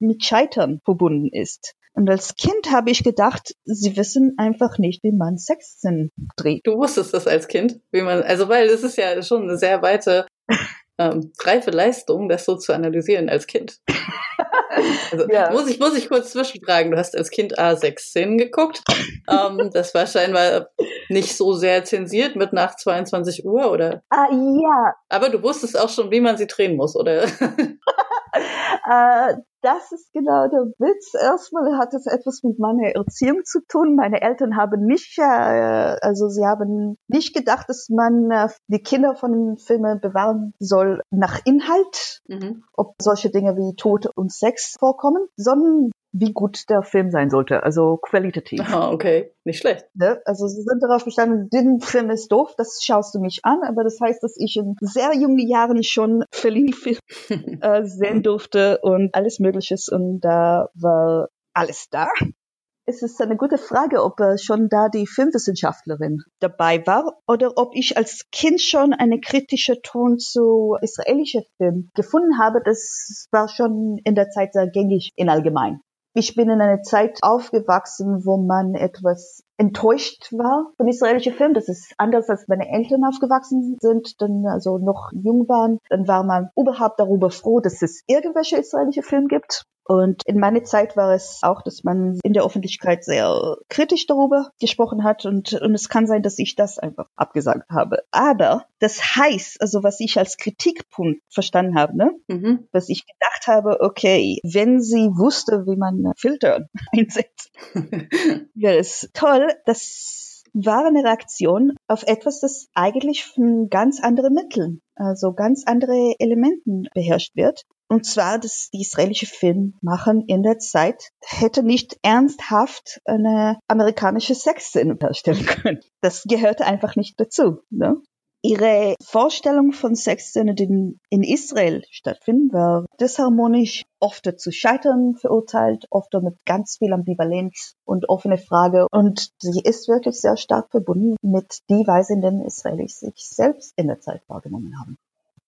mit Scheitern verbunden ist. Und als Kind habe ich gedacht, sie wissen einfach nicht, wie man Sexszenen dreht. Du wusstest das als Kind, wie man, also weil es ist ja schon eine sehr weite ähm, reife Leistung, das so zu analysieren als Kind. Also ja. muss ich muss ich kurz zwischenfragen. Du hast als Kind A6-Szenen geguckt. ähm, das war scheinbar nicht so sehr zensiert mit nach 22 Uhr, oder? Ah, ja. Aber du wusstest auch schon, wie man sie drehen muss, oder? äh, das ist genau der Witz. Erstmal hat es etwas mit meiner Erziehung zu tun. Meine Eltern haben nicht, äh, also sie haben nicht gedacht, dass man äh, die Kinder von Filmen bewahren soll nach Inhalt, mhm. ob solche Dinge wie Tod und Sex vorkommen, sondern wie gut der Film sein sollte, also qualitativ. Ah, okay, nicht schlecht. Ne? Also sie sind darauf bestanden, den Film ist doof, das schaust du nicht an, aber das heißt, dass ich in sehr jungen Jahren schon Verlieb äh, sehen durfte und alles Mögliches und da war alles da. Es ist eine gute Frage, ob äh, schon da die Filmwissenschaftlerin dabei war oder ob ich als Kind schon eine kritische Ton zu israelischen Filmen gefunden habe. Das war schon in der Zeit sehr gängig in allgemein. Ich bin in einer Zeit aufgewachsen, wo man etwas enttäuscht war von israelischen Filmen. Das ist anders, als meine Eltern aufgewachsen sind, dann also noch jung waren. Dann war man überhaupt darüber froh, dass es irgendwelche israelische Filme gibt. Und in meiner Zeit war es auch, dass man in der Öffentlichkeit sehr kritisch darüber gesprochen hat und, und es kann sein, dass ich das einfach abgesagt habe. Aber das heißt, also was ich als Kritikpunkt verstanden habe, ne? Mhm. was ich gedacht habe, okay, wenn sie wusste, wie man Filter einsetzt, wäre es toll, dass war eine Reaktion auf etwas, das eigentlich von ganz anderen Mitteln, also ganz andere Elementen beherrscht wird. Und zwar, dass die israelische Filmmacher in der Zeit hätte nicht ernsthaft eine amerikanische Sexszene darstellen können. Das gehörte einfach nicht dazu. Ne? Ihre Vorstellung von Sexszenen, die in Israel stattfinden, war disharmonisch, oft zu scheitern verurteilt, oft mit ganz viel Ambivalenz und offene Frage. Und sie ist wirklich sehr stark verbunden mit die Weise, in der Israelis sich selbst in der Zeit wahrgenommen haben.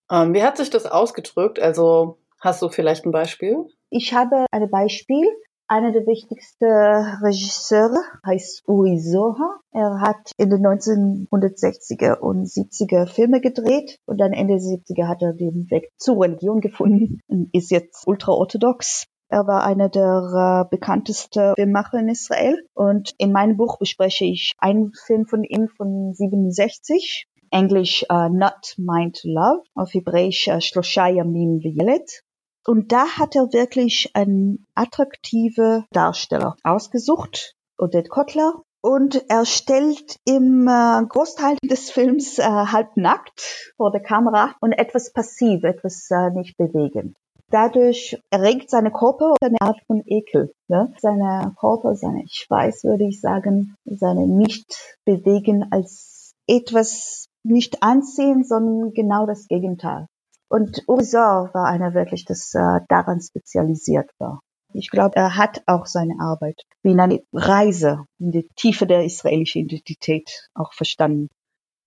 Ähm, wie hat sich das ausgedrückt? Also Hast du vielleicht ein Beispiel? Ich habe ein Beispiel. Einer der wichtigsten Regisseure heißt Uri Soha. Er hat in den 1960er und 70er Filme gedreht und dann Ende der 70er hat er den Weg zur Religion gefunden und ist jetzt ultraorthodox. Er war einer der äh, bekanntesten Filmmacher in Israel und in meinem Buch bespreche ich einen Film von ihm von 67 Englisch uh, Not Mind to Love, auf Hebräisch uh, Shlosha Yamim V'Yelet. Und da hat er wirklich einen attraktive Darsteller ausgesucht, Odette Kotler. Und er stellt im äh, Großteil des Films äh, halb nackt vor der Kamera und etwas passiv, etwas äh, nicht bewegend. Dadurch erregt seine Körper eine Art von Ekel. Ne? Seine Körper, seine Schweiß, würde ich sagen, seine Nicht-Bewegen als etwas nicht ansehen, sondern genau das Gegenteil. Und Ursor war einer wirklich, das äh, daran spezialisiert war. Ich glaube, er hat auch seine Arbeit wie eine Reise in die Tiefe der israelischen Identität auch verstanden.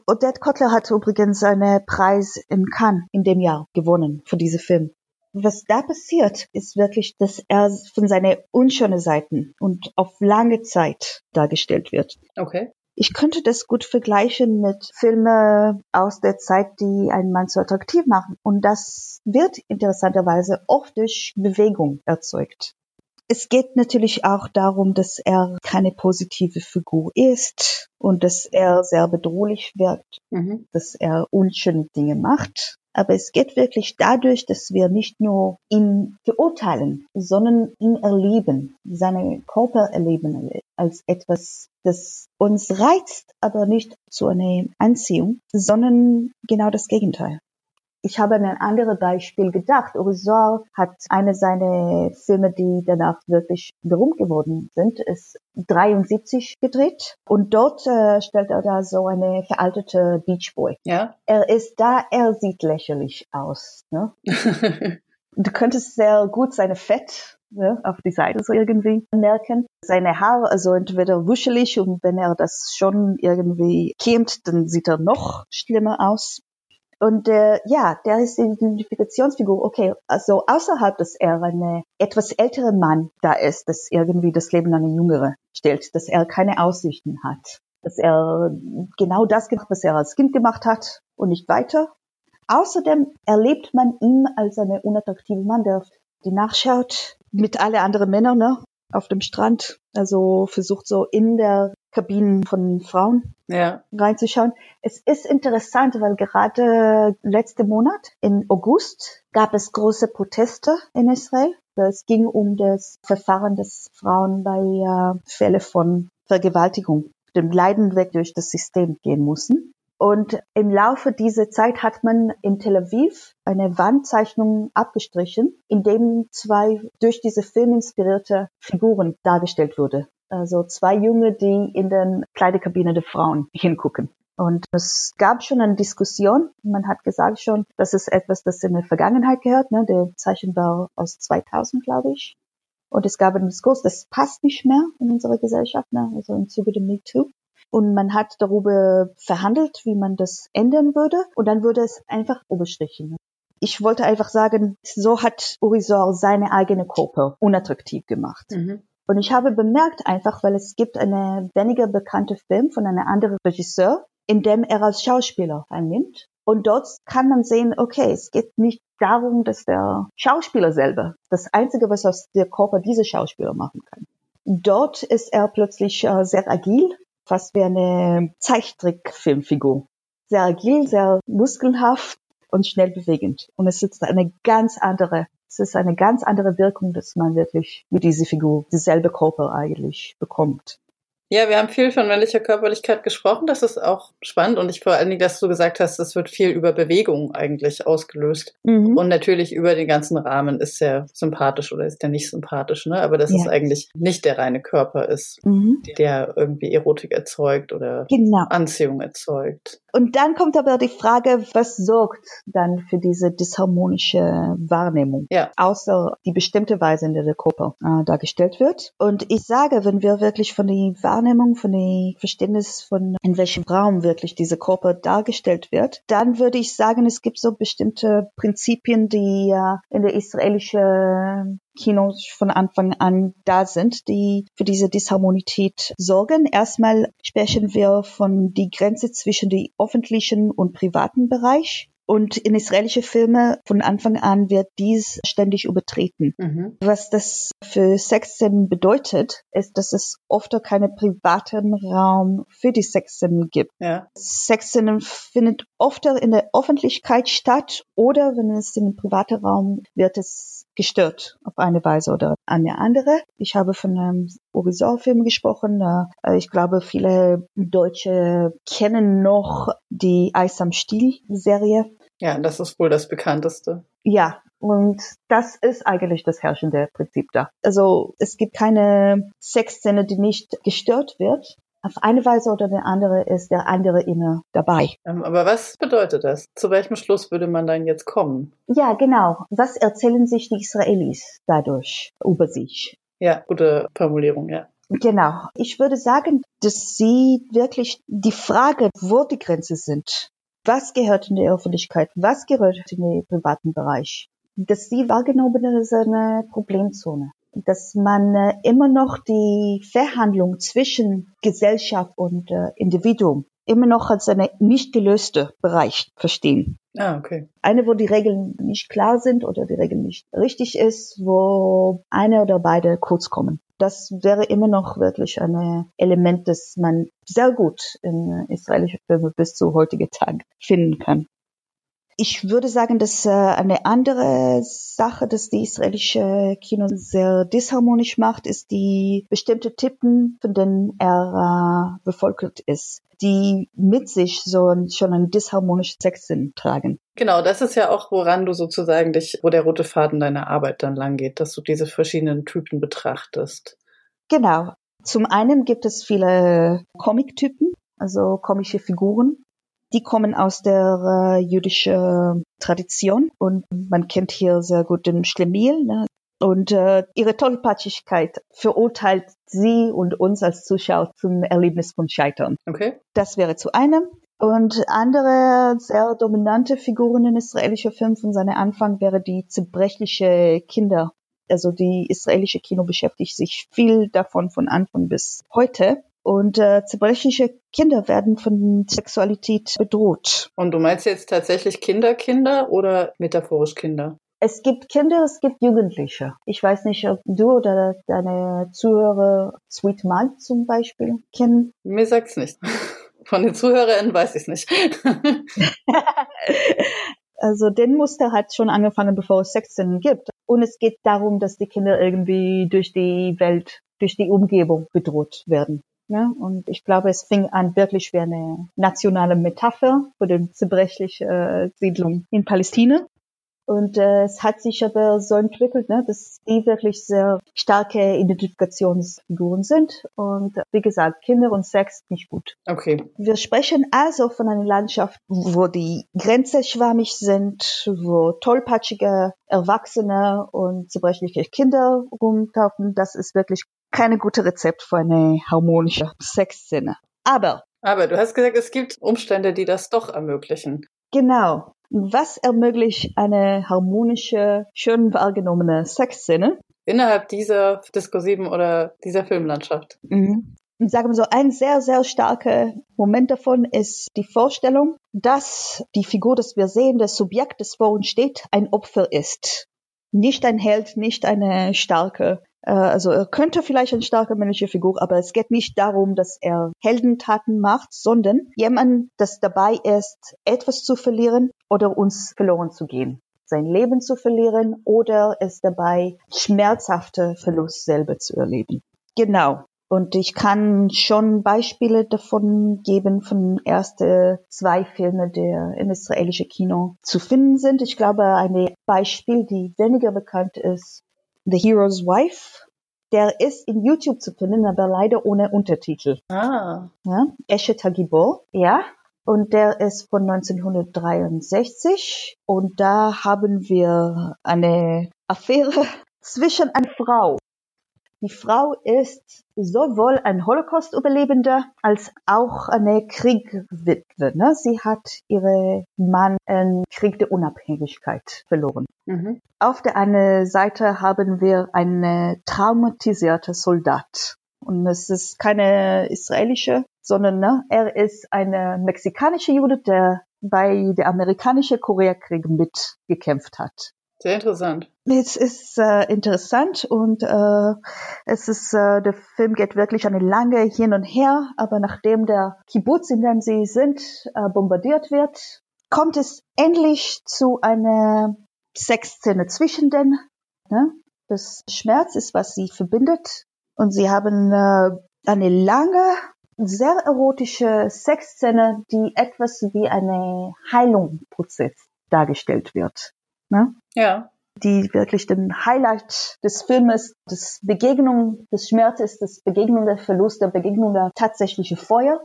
Odette Kotler hat übrigens einen Preis in Cannes in dem Jahr gewonnen für diesen Film. Was da passiert, ist wirklich, dass er von seinen unschönen Seiten und auf lange Zeit dargestellt wird. Okay. Ich könnte das gut vergleichen mit Filmen aus der Zeit, die einen Mann so attraktiv machen. Und das wird interessanterweise oft durch Bewegung erzeugt. Es geht natürlich auch darum, dass er keine positive Figur ist und dass er sehr bedrohlich wirkt, mhm. dass er unschöne Dinge macht. Aber es geht wirklich dadurch, dass wir nicht nur ihn verurteilen, sondern ihn erleben, seine Körper erleben als etwas, das uns reizt, aber nicht zu einer Anziehung, sondern genau das Gegenteil. Ich habe an ein anderes Beispiel gedacht. Ursor hat eine seiner Filme, die danach wirklich berühmt geworden sind, ist 73 gedreht. Und dort äh, stellt er da so eine veraltete Beachboy. Ja. Er ist da, er sieht lächerlich aus. Ne? du könntest sehr gut seine Fett ne, auf die Seite so irgendwie merken. Seine Haare, also entweder wuschelig und wenn er das schon irgendwie kämmt, dann sieht er noch schlimmer aus. Und äh, ja, der ist die Identifikationsfigur. Okay, also außerhalb, dass er eine etwas ältere Mann da ist, dass irgendwie das Leben an eine jüngere stellt, dass er keine Aussichten hat, dass er genau das gemacht, was er als Kind gemacht hat und nicht weiter. Außerdem erlebt man ihn als eine unattraktive Mann, der die nachschaut mit alle anderen Männern ne, auf dem Strand. Also versucht so in der Kabinen von Frauen ja. reinzuschauen. Es ist interessant, weil gerade letzte Monat, im August, gab es große Proteste in Israel. Es ging um das Verfahren des Frauen bei äh, Fälle von Vergewaltigung, dem Leiden weg durch das System gehen mussten. Und im Laufe dieser Zeit hat man in Tel Aviv eine Wandzeichnung abgestrichen, in dem zwei durch diese Film inspirierte Figuren dargestellt wurde. Also zwei Junge, die in den Kleidekabine der Frauen hingucken. Und es gab schon eine Diskussion. Man hat gesagt schon, das ist etwas, das in der Vergangenheit gehört. Ne? Der Zeichen war aus 2000, glaube ich. Und es gab einen Diskurs, das passt nicht mehr in unserer Gesellschaft, ne? also im Zuge der MeToo. Und man hat darüber verhandelt, wie man das ändern würde. Und dann wurde es einfach überstrichen. Ich wollte einfach sagen, so hat Urisor seine eigene Gruppe unattraktiv gemacht. Mhm. Und ich habe bemerkt einfach, weil es gibt eine weniger bekannte Film von einem anderen Regisseur, in dem er als Schauspieler einnimmt. Und dort kann man sehen, okay, es geht nicht darum, dass der Schauspieler selber das Einzige, was aus der Körper dieser Schauspieler machen kann. Dort ist er plötzlich äh, sehr agil, fast wie eine Zeichentrickfilmfigur. Sehr agil, sehr muskelhaft und schnell bewegend. Und es ist eine ganz andere, es ist eine ganz andere Wirkung, dass man wirklich mit dieser Figur dieselbe Körper eigentlich bekommt. Ja, wir haben viel von männlicher Körperlichkeit gesprochen. Das ist auch spannend. Und ich vor allen Dingen, dass du gesagt hast, es wird viel über Bewegung eigentlich ausgelöst. Mhm. Und natürlich über den ganzen Rahmen ist er sympathisch oder ist er nicht sympathisch, ne? Aber dass ja. es eigentlich nicht der reine Körper ist, mhm. der irgendwie Erotik erzeugt oder genau. Anziehung erzeugt. Und dann kommt aber die Frage, was sorgt dann für diese disharmonische Wahrnehmung? Ja. Außer die bestimmte Weise, in der der Körper äh, dargestellt wird. Und ich sage, wenn wir wirklich von der Wahrnehmung, von dem Verständnis von, in welchem Raum wirklich diese Körper dargestellt wird, dann würde ich sagen, es gibt so bestimmte Prinzipien, die äh, in der israelischen Kinos von Anfang an da sind, die für diese Disharmonität sorgen. Erstmal sprechen wir von die Grenze zwischen dem öffentlichen und privaten Bereich. Und in israelische Filme von Anfang an wird dies ständig übertreten. Mhm. Was das für Sexszenen bedeutet, ist, dass es oft keinen privaten Raum für die Sexszenen gibt. Ja. Sexszenen findet oft in der Öffentlichkeit statt oder wenn es in einem privaten Raum wird es gestört auf eine Weise oder eine andere. Ich habe von einem Urisor-Film gesprochen. Äh, ich glaube, viele Deutsche kennen noch die Eis am Stiel-Serie. Ja, das ist wohl das bekannteste. Ja, und das ist eigentlich das herrschende Prinzip da. Also es gibt keine Sexszene, die nicht gestört wird auf eine Weise oder eine andere ist der andere immer dabei. Ähm, aber was bedeutet das? Zu welchem Schluss würde man dann jetzt kommen? Ja, genau. Was erzählen sich die Israelis dadurch über sich? Ja, gute Formulierung, ja. Genau. Ich würde sagen, dass sie wirklich die Frage, wo die Grenzen sind, was gehört in die Öffentlichkeit, was gehört in den privaten Bereich, dass sie wahrgenommen als eine Problemzone dass man äh, immer noch die Verhandlung zwischen Gesellschaft und äh, Individuum immer noch als eine nicht gelöste Bereich verstehen. Ah, okay. Eine, wo die Regeln nicht klar sind oder die Regeln nicht richtig ist, wo eine oder beide kurz kommen. Das wäre immer noch wirklich ein Element, das man sehr gut in israelischen Filmen bis zu heutigen Tag finden kann. Ich würde sagen, dass äh, eine andere Sache, dass die israelische Kino sehr disharmonisch macht, ist die bestimmte Typen, von denen er äh, befolgt ist, die mit sich so ein, schon einen disharmonischen Sexsinn tragen. Genau, das ist ja auch, woran du sozusagen dich, wo der rote Faden deiner Arbeit dann lang geht, dass du diese verschiedenen Typen betrachtest. Genau. Zum einen gibt es viele Comic-Typen, also komische Figuren, die kommen aus der äh, jüdischen Tradition und man kennt hier sehr gut den Schlemiel. Ne? Und äh, ihre Tollpatschigkeit verurteilt sie und uns als Zuschauer zum Erlebnis von Scheitern. Okay. Das wäre zu einem. Und andere sehr dominante Figuren in israelischer Film von seinem Anfang wäre die zerbrechliche Kinder. Also die israelische Kino beschäftigt sich viel davon von Anfang bis heute. Und äh, zerbrechliche Kinder werden von Sexualität bedroht. Und du meinst jetzt tatsächlich Kinder, Kinder oder metaphorisch Kinder? Es gibt Kinder, es gibt Jugendliche. Ich weiß nicht, ob du oder deine Zuhörer Sweet Mike zum Beispiel kennen. Mir sagt's nicht. Von den ZuhörerInnen weiß ich's nicht. also den Muster hat schon angefangen, bevor es Sexszenen gibt. Und es geht darum, dass die Kinder irgendwie durch die Welt, durch die Umgebung bedroht werden. Ne? Und ich glaube, es fing an wirklich wie eine nationale Metapher für die zerbrechliche äh, Siedlung in Palästina. Und äh, es hat sich aber so entwickelt, ne, dass die wirklich sehr starke Identifikationsfiguren sind. Und wie gesagt, Kinder und Sex nicht gut. Okay. Wir sprechen also von einer Landschaft, wo die Grenzen schwammig sind, wo tollpatschige Erwachsene und zerbrechliche Kinder rumtauchen. Das ist wirklich keine gute Rezept für eine harmonische Sexszene. Aber aber du hast gesagt, es gibt Umstände, die das doch ermöglichen. Genau. Was ermöglicht eine harmonische, schön wahrgenommene Sexszene? Innerhalb dieser diskursiven oder dieser Filmlandschaft. Mhm. Sagen wir so, ein sehr, sehr starker Moment davon ist die Vorstellung, dass die Figur, das wir sehen, das Subjekt, das vor uns steht, ein Opfer ist. Nicht ein Held, nicht eine starke also er könnte vielleicht eine starke männliche Figur, aber es geht nicht darum, dass er Heldentaten macht, sondern jemand, das dabei ist, etwas zu verlieren oder uns verloren zu gehen. Sein Leben zu verlieren oder es dabei schmerzhafte Verlust selber zu erleben. Genau. Und ich kann schon Beispiele davon geben von erste zwei Filme, die im israelischen Kino zu finden sind. Ich glaube, ein Beispiel, die weniger bekannt ist, The Hero's Wife. Der ist in YouTube zu finden, aber leider ohne Untertitel. Ah. Ja, Eshet Hagibor, ja. Und der ist von 1963. Und da haben wir eine Affäre zwischen einer Frau die Frau ist sowohl ein Holocaust-Überlebender als auch eine Kriegwitwe. Ne? Sie hat ihren Mann im Krieg der Unabhängigkeit verloren. Mhm. Auf der einen Seite haben wir einen traumatisierten Soldat. Und es ist keine israelische, sondern ne, er ist eine mexikanische Jude, der bei der amerikanischen Koreakrieg mitgekämpft hat. Sehr interessant. Es ist äh, interessant und äh, es ist äh, der Film geht wirklich eine lange hin und her, aber nachdem der Kibbutz, in dem sie sind, äh, bombardiert wird, kommt es endlich zu einer Sexszene zwischen den. Ne? Das Schmerz ist, was sie verbindet und sie haben äh, eine lange, sehr erotische Sexszene, die etwas wie eine Heilungsprozess dargestellt wird. Ne? Ja. Die wirklich den Highlight des Filmes, des Begegnung des Schmerzes, des Begegnung der Verlust, der Begegnung der tatsächliche Feuer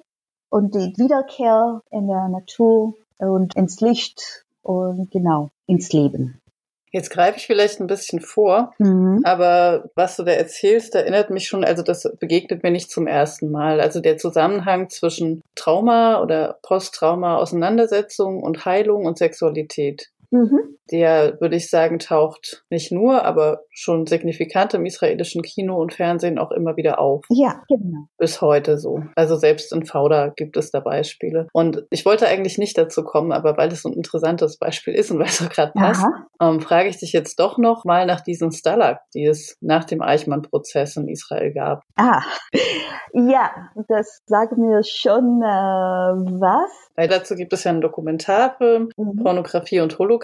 und die Wiederkehr in der Natur und ins Licht und genau ins Leben. Jetzt greife ich vielleicht ein bisschen vor, mhm. aber was du da erzählst, erinnert mich schon, also das begegnet mir nicht zum ersten Mal. Also der Zusammenhang zwischen Trauma oder Posttrauma-Auseinandersetzung und Heilung und Sexualität. Mhm. Der, würde ich sagen, taucht nicht nur, aber schon signifikant im israelischen Kino und Fernsehen auch immer wieder auf. Ja, genau. Bis heute so. Also selbst in Fauda gibt es da Beispiele. Und ich wollte eigentlich nicht dazu kommen, aber weil es so ein interessantes Beispiel ist und weil es auch gerade passt, ähm, frage ich dich jetzt doch noch mal nach diesen Stalag, die es nach dem Eichmann-Prozess in Israel gab. Ah, ja, das sagt mir schon äh, was. Weil dazu gibt es ja einen Dokumentarfilm, mhm. Pornografie und Holocaust.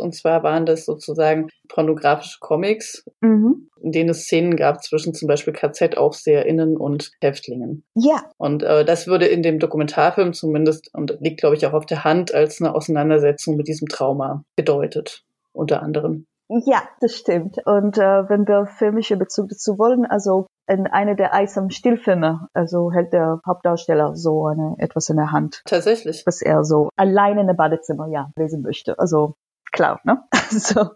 Und zwar waren das sozusagen pornografische Comics, mhm. in denen es Szenen gab zwischen zum Beispiel KZ-AufseherInnen und Häftlingen. Ja. Und äh, das würde in dem Dokumentarfilm zumindest, und liegt glaube ich auch auf der Hand, als eine Auseinandersetzung mit diesem Trauma bedeutet, unter anderem. Ja, das stimmt. Und äh, wenn wir filmische Bezug dazu wollen, also in einer der Eisam Stillfilme, also hält der Hauptdarsteller so eine etwas in der Hand. Tatsächlich. Was er so alleine in der Badezimmer ja lesen möchte. Also klar, ne? so.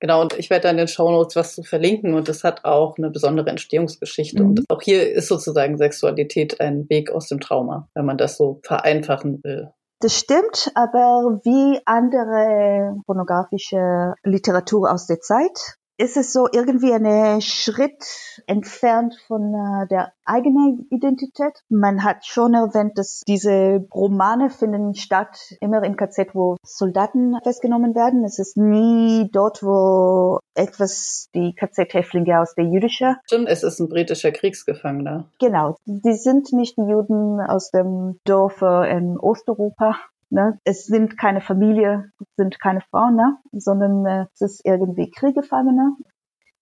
Genau, und ich werde dann in den Shownotes was zu verlinken und das hat auch eine besondere Entstehungsgeschichte. Mhm. Und auch hier ist sozusagen Sexualität ein Weg aus dem Trauma, wenn man das so vereinfachen will. Das stimmt, aber wie andere pornografische Literatur aus der Zeit ist es so irgendwie ein Schritt entfernt von äh, der eigenen Identität. Man hat schon erwähnt, dass diese Romane finden statt immer im KZ, wo Soldaten festgenommen werden. Es ist nie dort, wo etwas die KZ-Häftlinge aus der jüdischen. Stimmt, es ist ein britischer Kriegsgefangener. Genau. Die sind nicht die Juden aus dem Dorf in Osteuropa, Ne? Es sind keine Familie, es sind keine Frauen, ne? sondern äh, es ist irgendwie Kriegefangene.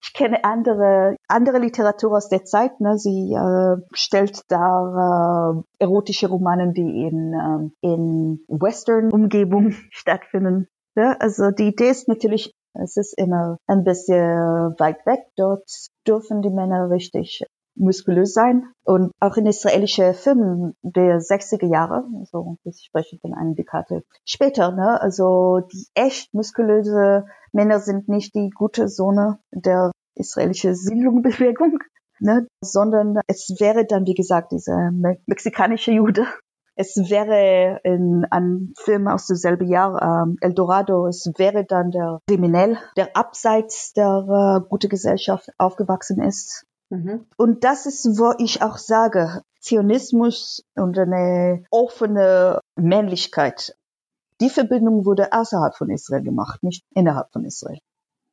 Ich kenne andere, andere Literatur aus der Zeit. Ne? Sie äh, stellt da äh, erotische Romanen, die in, äh, in Western-Umgebung stattfinden. Ja, also die Idee ist natürlich, es ist immer ein bisschen weit weg. Dort dürfen die Männer richtig muskulös sein. Und auch in israelischen Filmen der 60er Jahre, also ich spreche von einer Dekade später, ne, also die echt muskulöse Männer sind nicht die gute Sohne der israelischen Siedlungsbewegung, ne, sondern es wäre dann, wie gesagt, dieser me mexikanische Jude. Es wäre in einem Film aus demselben Jahr, ähm, El Dorado, es wäre dann der Kriminell, der abseits der äh, gute Gesellschaft aufgewachsen ist. Mhm. Und das ist, wo ich auch sage, Zionismus und eine offene Männlichkeit. Die Verbindung wurde außerhalb von Israel gemacht, nicht innerhalb von Israel.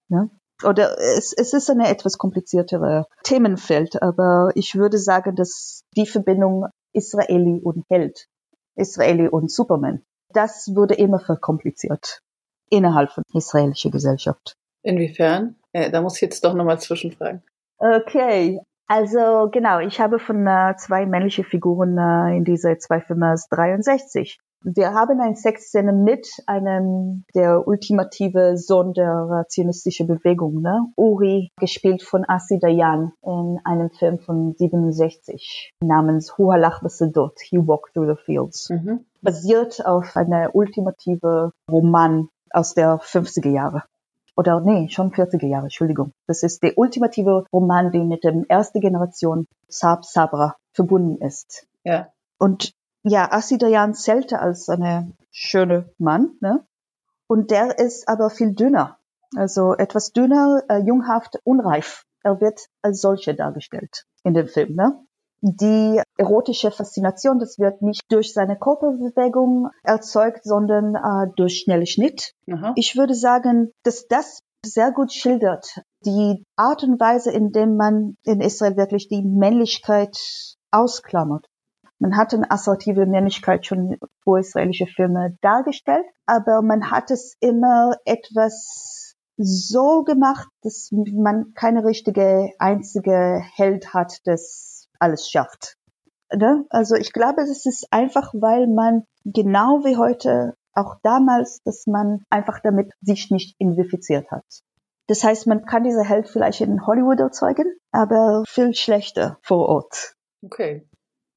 Ja? oder es, es ist eine etwas kompliziertere Themenfeld, aber ich würde sagen, dass die Verbindung Israeli und Held, Israeli und Superman, das wurde immer verkompliziert innerhalb von israelischer Gesellschaft. Inwiefern? Ja, da muss ich jetzt doch nochmal zwischenfragen. Okay, also genau, ich habe von äh, zwei männliche Figuren äh, in dieser zwei Filme 63. Wir haben eine Sexszene mit einem der ultimative Sohn der zionistischen Bewegung, ne? Uri, gespielt von Asi Dayan in einem Film von 67 namens Huhalach Besedot, He Walked Through the Fields. Mhm. Basiert auf einer ultimative Roman aus der 50er Jahre oder nee, schon 40er Jahre, Entschuldigung. Das ist der ultimative Roman, der mit dem ersten Generation Saab Sabra verbunden ist. Ja. Und ja, Asidayan zählte als eine schöne Mann, ne? Und der ist aber viel dünner. Also etwas dünner, äh, junghaft, unreif. Er wird als solche dargestellt in dem Film, ne? Die erotische Faszination, das wird nicht durch seine Körperbewegung erzeugt, sondern äh, durch schnelle Schnitt. Aha. Ich würde sagen, dass das sehr gut schildert die Art und Weise, in dem man in Israel wirklich die Männlichkeit ausklammert. Man hat eine assertive Männlichkeit schon vor israelische Filme dargestellt, aber man hat es immer etwas so gemacht, dass man keine richtige einzige Held hat, das alles schafft. Ne? Also ich glaube, es ist einfach, weil man genau wie heute auch damals, dass man einfach damit sich nicht identifiziert hat. Das heißt, man kann diese Held vielleicht in Hollywood erzeugen, aber viel schlechter vor Ort. Okay.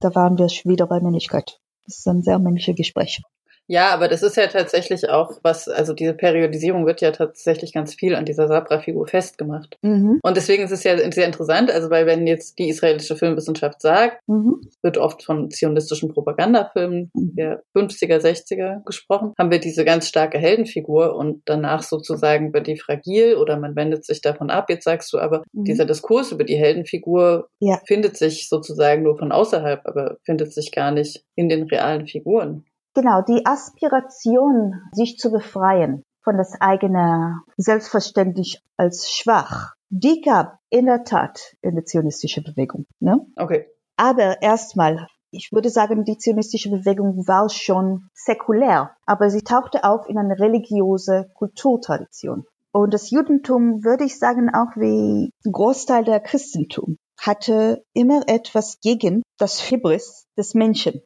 Da waren wir wieder bei Männlichkeit. Das ist ein sehr männliches Gespräch. Ja, aber das ist ja tatsächlich auch was, also diese Periodisierung wird ja tatsächlich ganz viel an dieser Sabra-Figur festgemacht. Mhm. Und deswegen ist es ja sehr interessant, also weil wenn jetzt die israelische Filmwissenschaft sagt, mhm. wird oft von zionistischen Propagandafilmen mhm. der 50er, 60er gesprochen, haben wir diese ganz starke Heldenfigur und danach sozusagen wird die fragil oder man wendet sich davon ab. Jetzt sagst du aber, mhm. dieser Diskurs über die Heldenfigur ja. findet sich sozusagen nur von außerhalb, aber findet sich gar nicht in den realen Figuren. Genau, die Aspiration, sich zu befreien von das eigene Selbstverständlich als schwach, die gab in der Tat in der zionistischen Bewegung. Ne? Okay. Aber erstmal, ich würde sagen, die zionistische Bewegung war schon säkulär, aber sie tauchte auf in eine religiöse Kulturtradition. Und das Judentum, würde ich sagen, auch wie Großteil der Christentum, hatte immer etwas gegen das Hybris des Menschen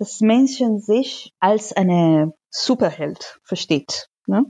das Menschen sich als eine Superheld versteht. Ne?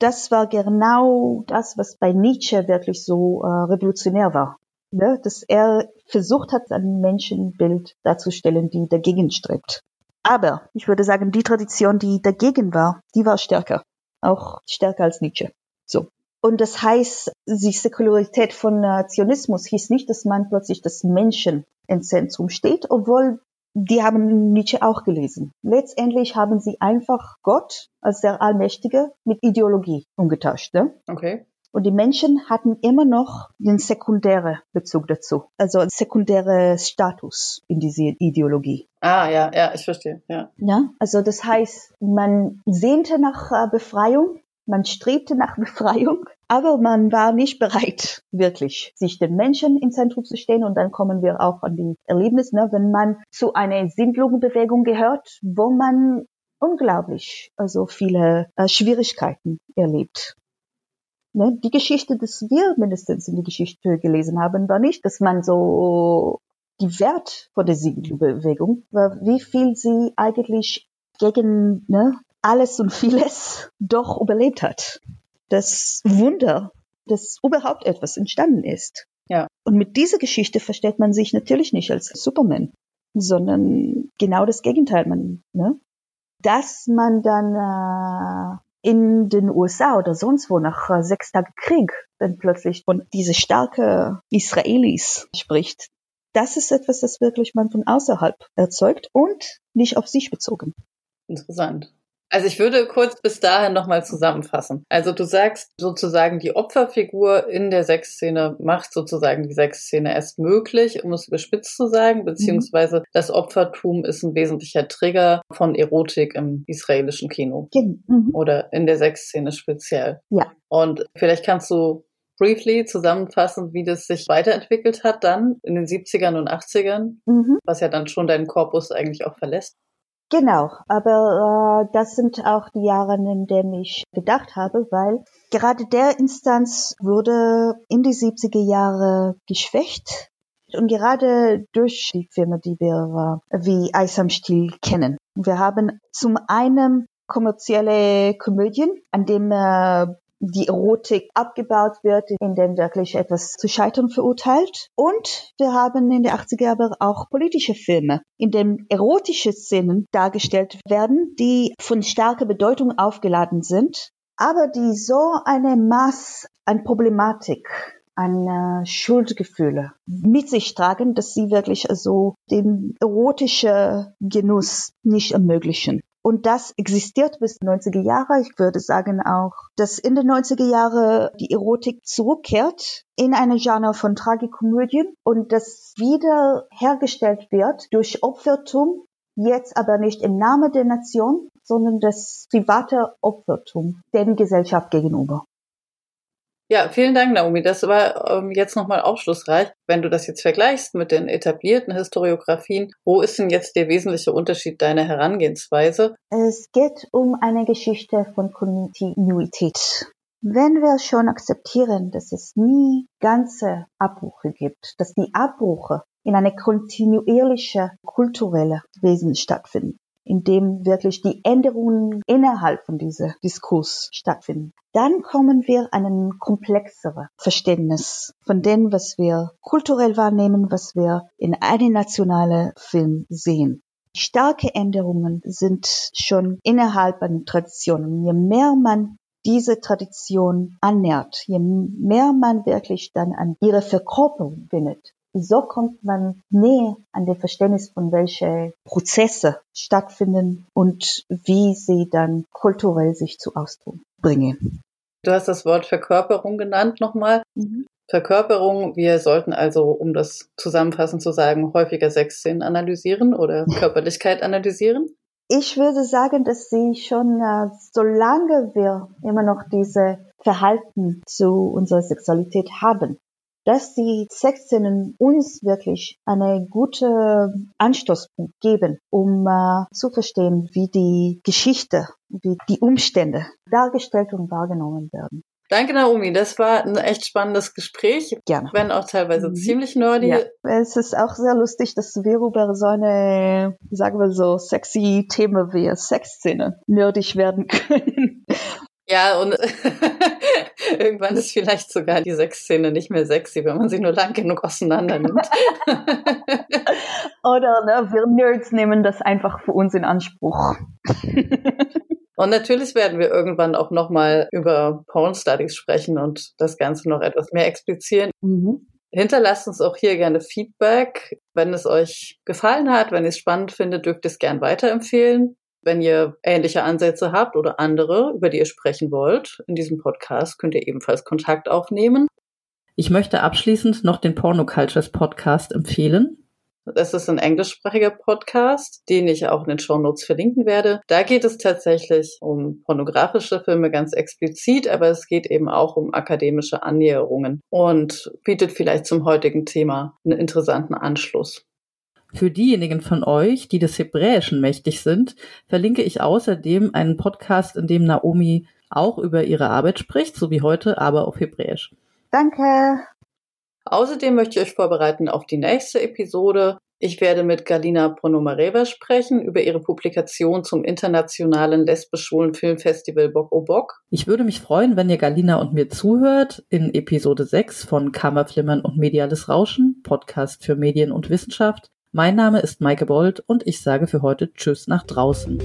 Das war genau das, was bei Nietzsche wirklich so äh, revolutionär war. Ne? Dass er versucht hat, ein Menschenbild darzustellen, die dagegen strebt. Aber ich würde sagen, die Tradition, die dagegen war, die war stärker. Auch stärker als Nietzsche. So. Und das heißt, die Säkularität von äh, Zionismus hieß nicht, dass man plötzlich das Menschen im Zentrum steht, obwohl die haben Nietzsche auch gelesen. Letztendlich haben sie einfach Gott als der Allmächtige mit Ideologie umgetauscht. Ne? Okay. Und die Menschen hatten immer noch den sekundären Bezug dazu, also einen sekundären Status in diese Ideologie. Ah, ja, ja, ich verstehe, ja. Ja, also das heißt, man sehnte nach äh, Befreiung, man strebte nach Befreiung, aber man war nicht bereit, wirklich sich den Menschen ins Zentrum zu stehen. Und dann kommen wir auch an die Erlebnisse, ne, wenn man zu einer Sinnlogenbewegung gehört, wo man unglaublich also viele äh, Schwierigkeiten erlebt. Ne, die Geschichte, dass wir mindestens in die Geschichte gelesen haben, war nicht, dass man so die Wert von der Sinnlogenbewegung war, wie viel sie eigentlich gegen ne, alles und vieles doch überlebt hat. Das Wunder, dass überhaupt etwas entstanden ist. Ja. Und mit dieser Geschichte versteht man sich natürlich nicht als Superman, sondern genau das Gegenteil. Man, ne? Dass man dann äh, in den USA oder sonst wo nach äh, sechs Tagen Krieg dann plötzlich von diese starke Israelis spricht. Das ist etwas, das wirklich man von außerhalb erzeugt und nicht auf sich bezogen. Interessant. Also ich würde kurz bis dahin nochmal zusammenfassen. Also du sagst sozusagen, die Opferfigur in der Sexszene macht sozusagen die Sexszene erst möglich, um es überspitzt zu sagen, beziehungsweise mhm. das Opfertum ist ein wesentlicher Trigger von Erotik im israelischen Kino. Mhm. Oder in der Sexszene speziell. Ja. Und vielleicht kannst du briefly zusammenfassen, wie das sich weiterentwickelt hat dann in den 70ern und 80ern, mhm. was ja dann schon deinen Korpus eigentlich auch verlässt. Genau, aber äh, das sind auch die Jahre, in denen ich gedacht habe, weil gerade der Instanz wurde in die 70er Jahre geschwächt und gerade durch die Filme, die wir äh, wie Eis am Stiel kennen. Wir haben zum einen kommerzielle Komödien, an dem äh, die Erotik abgebaut wird, in dem wirklich etwas zu scheitern verurteilt. Und wir haben in der 80er Jahre auch politische Filme, in dem erotische Szenen dargestellt werden, die von starker Bedeutung aufgeladen sind, aber die so eine Maß an Problematik an äh, Schuldgefühle mit sich tragen, dass sie wirklich also den erotischen Genuss nicht ermöglichen. Und das existiert bis 90er Jahre. Ich würde sagen auch, dass in den 90er Jahre die Erotik zurückkehrt in eine Genre von Tragikomödien und das wieder hergestellt wird durch Opfertum, jetzt aber nicht im Namen der Nation, sondern das private Opfertum der Gesellschaft gegenüber. Ja, vielen Dank, Naomi. Das war ähm, jetzt nochmal aufschlussreich. Wenn du das jetzt vergleichst mit den etablierten Historiografien, wo ist denn jetzt der wesentliche Unterschied deiner Herangehensweise? Es geht um eine Geschichte von Kontinuität. Wenn wir schon akzeptieren, dass es nie ganze Abbrüche gibt, dass die Abbrüche in eine kontinuierliche kulturelle Wesen stattfinden, in dem wirklich die Änderungen innerhalb von diesem Diskurs stattfinden. Dann kommen wir an ein komplexeres Verständnis von dem, was wir kulturell wahrnehmen, was wir in einem nationalen Film sehen. Starke Änderungen sind schon innerhalb einer Tradition. Je mehr man diese Tradition annähert, je mehr man wirklich dann an ihre Verkörperung findet, so kommt man näher an dem Verständnis von welche Prozesse stattfinden und wie sie dann kulturell sich zu Ausdruck bringen. Du hast das Wort Verkörperung genannt nochmal. Mhm. Verkörperung, wir sollten also, um das zusammenfassend zu sagen, häufiger Sexszenen analysieren oder Körperlichkeit analysieren? Ich würde sagen, dass sie schon, äh, solange wir immer noch diese Verhalten zu unserer Sexualität haben, dass die Sexszenen uns wirklich eine gute Anstoßpunkt geben, um äh, zu verstehen, wie die Geschichte, wie die Umstände dargestellt und wahrgenommen werden. Danke, Naomi. Das war ein echt spannendes Gespräch. Gerne. Wenn auch teilweise mhm. ziemlich nerdy. Ja. Es ist auch sehr lustig, dass wir über so eine, sagen wir so, sexy Thema wie Sexszene nerdig werden können. Ja, und irgendwann ist vielleicht sogar die Sexszene nicht mehr sexy, wenn man sie nur lang genug auseinander nimmt. Oder ne, wir Nerds nehmen das einfach für uns in Anspruch. Und natürlich werden wir irgendwann auch nochmal über Porn Studies sprechen und das Ganze noch etwas mehr explizieren. Mhm. Hinterlasst uns auch hier gerne Feedback. Wenn es euch gefallen hat, wenn ihr es spannend findet, dürft ihr es gern weiterempfehlen. Wenn ihr ähnliche Ansätze habt oder andere, über die ihr sprechen wollt, in diesem Podcast könnt ihr ebenfalls Kontakt aufnehmen. Ich möchte abschließend noch den Porno Cultures Podcast empfehlen. Das ist ein englischsprachiger Podcast, den ich auch in den Show Notes verlinken werde. Da geht es tatsächlich um pornografische Filme ganz explizit, aber es geht eben auch um akademische Annäherungen und bietet vielleicht zum heutigen Thema einen interessanten Anschluss. Für diejenigen von euch, die des Hebräischen mächtig sind, verlinke ich außerdem einen Podcast, in dem Naomi auch über ihre Arbeit spricht, so wie heute, aber auf Hebräisch. Danke. Außerdem möchte ich euch vorbereiten auf die nächste Episode. Ich werde mit Galina Ponomareva sprechen über ihre Publikation zum internationalen lesbisch-schwulen Filmfestival Bock o Bock. Ich würde mich freuen, wenn ihr Galina und mir zuhört in Episode 6 von Kammerflimmern und Mediales Rauschen, Podcast für Medien und Wissenschaft. Mein Name ist Maike Bold und ich sage für heute Tschüss nach draußen.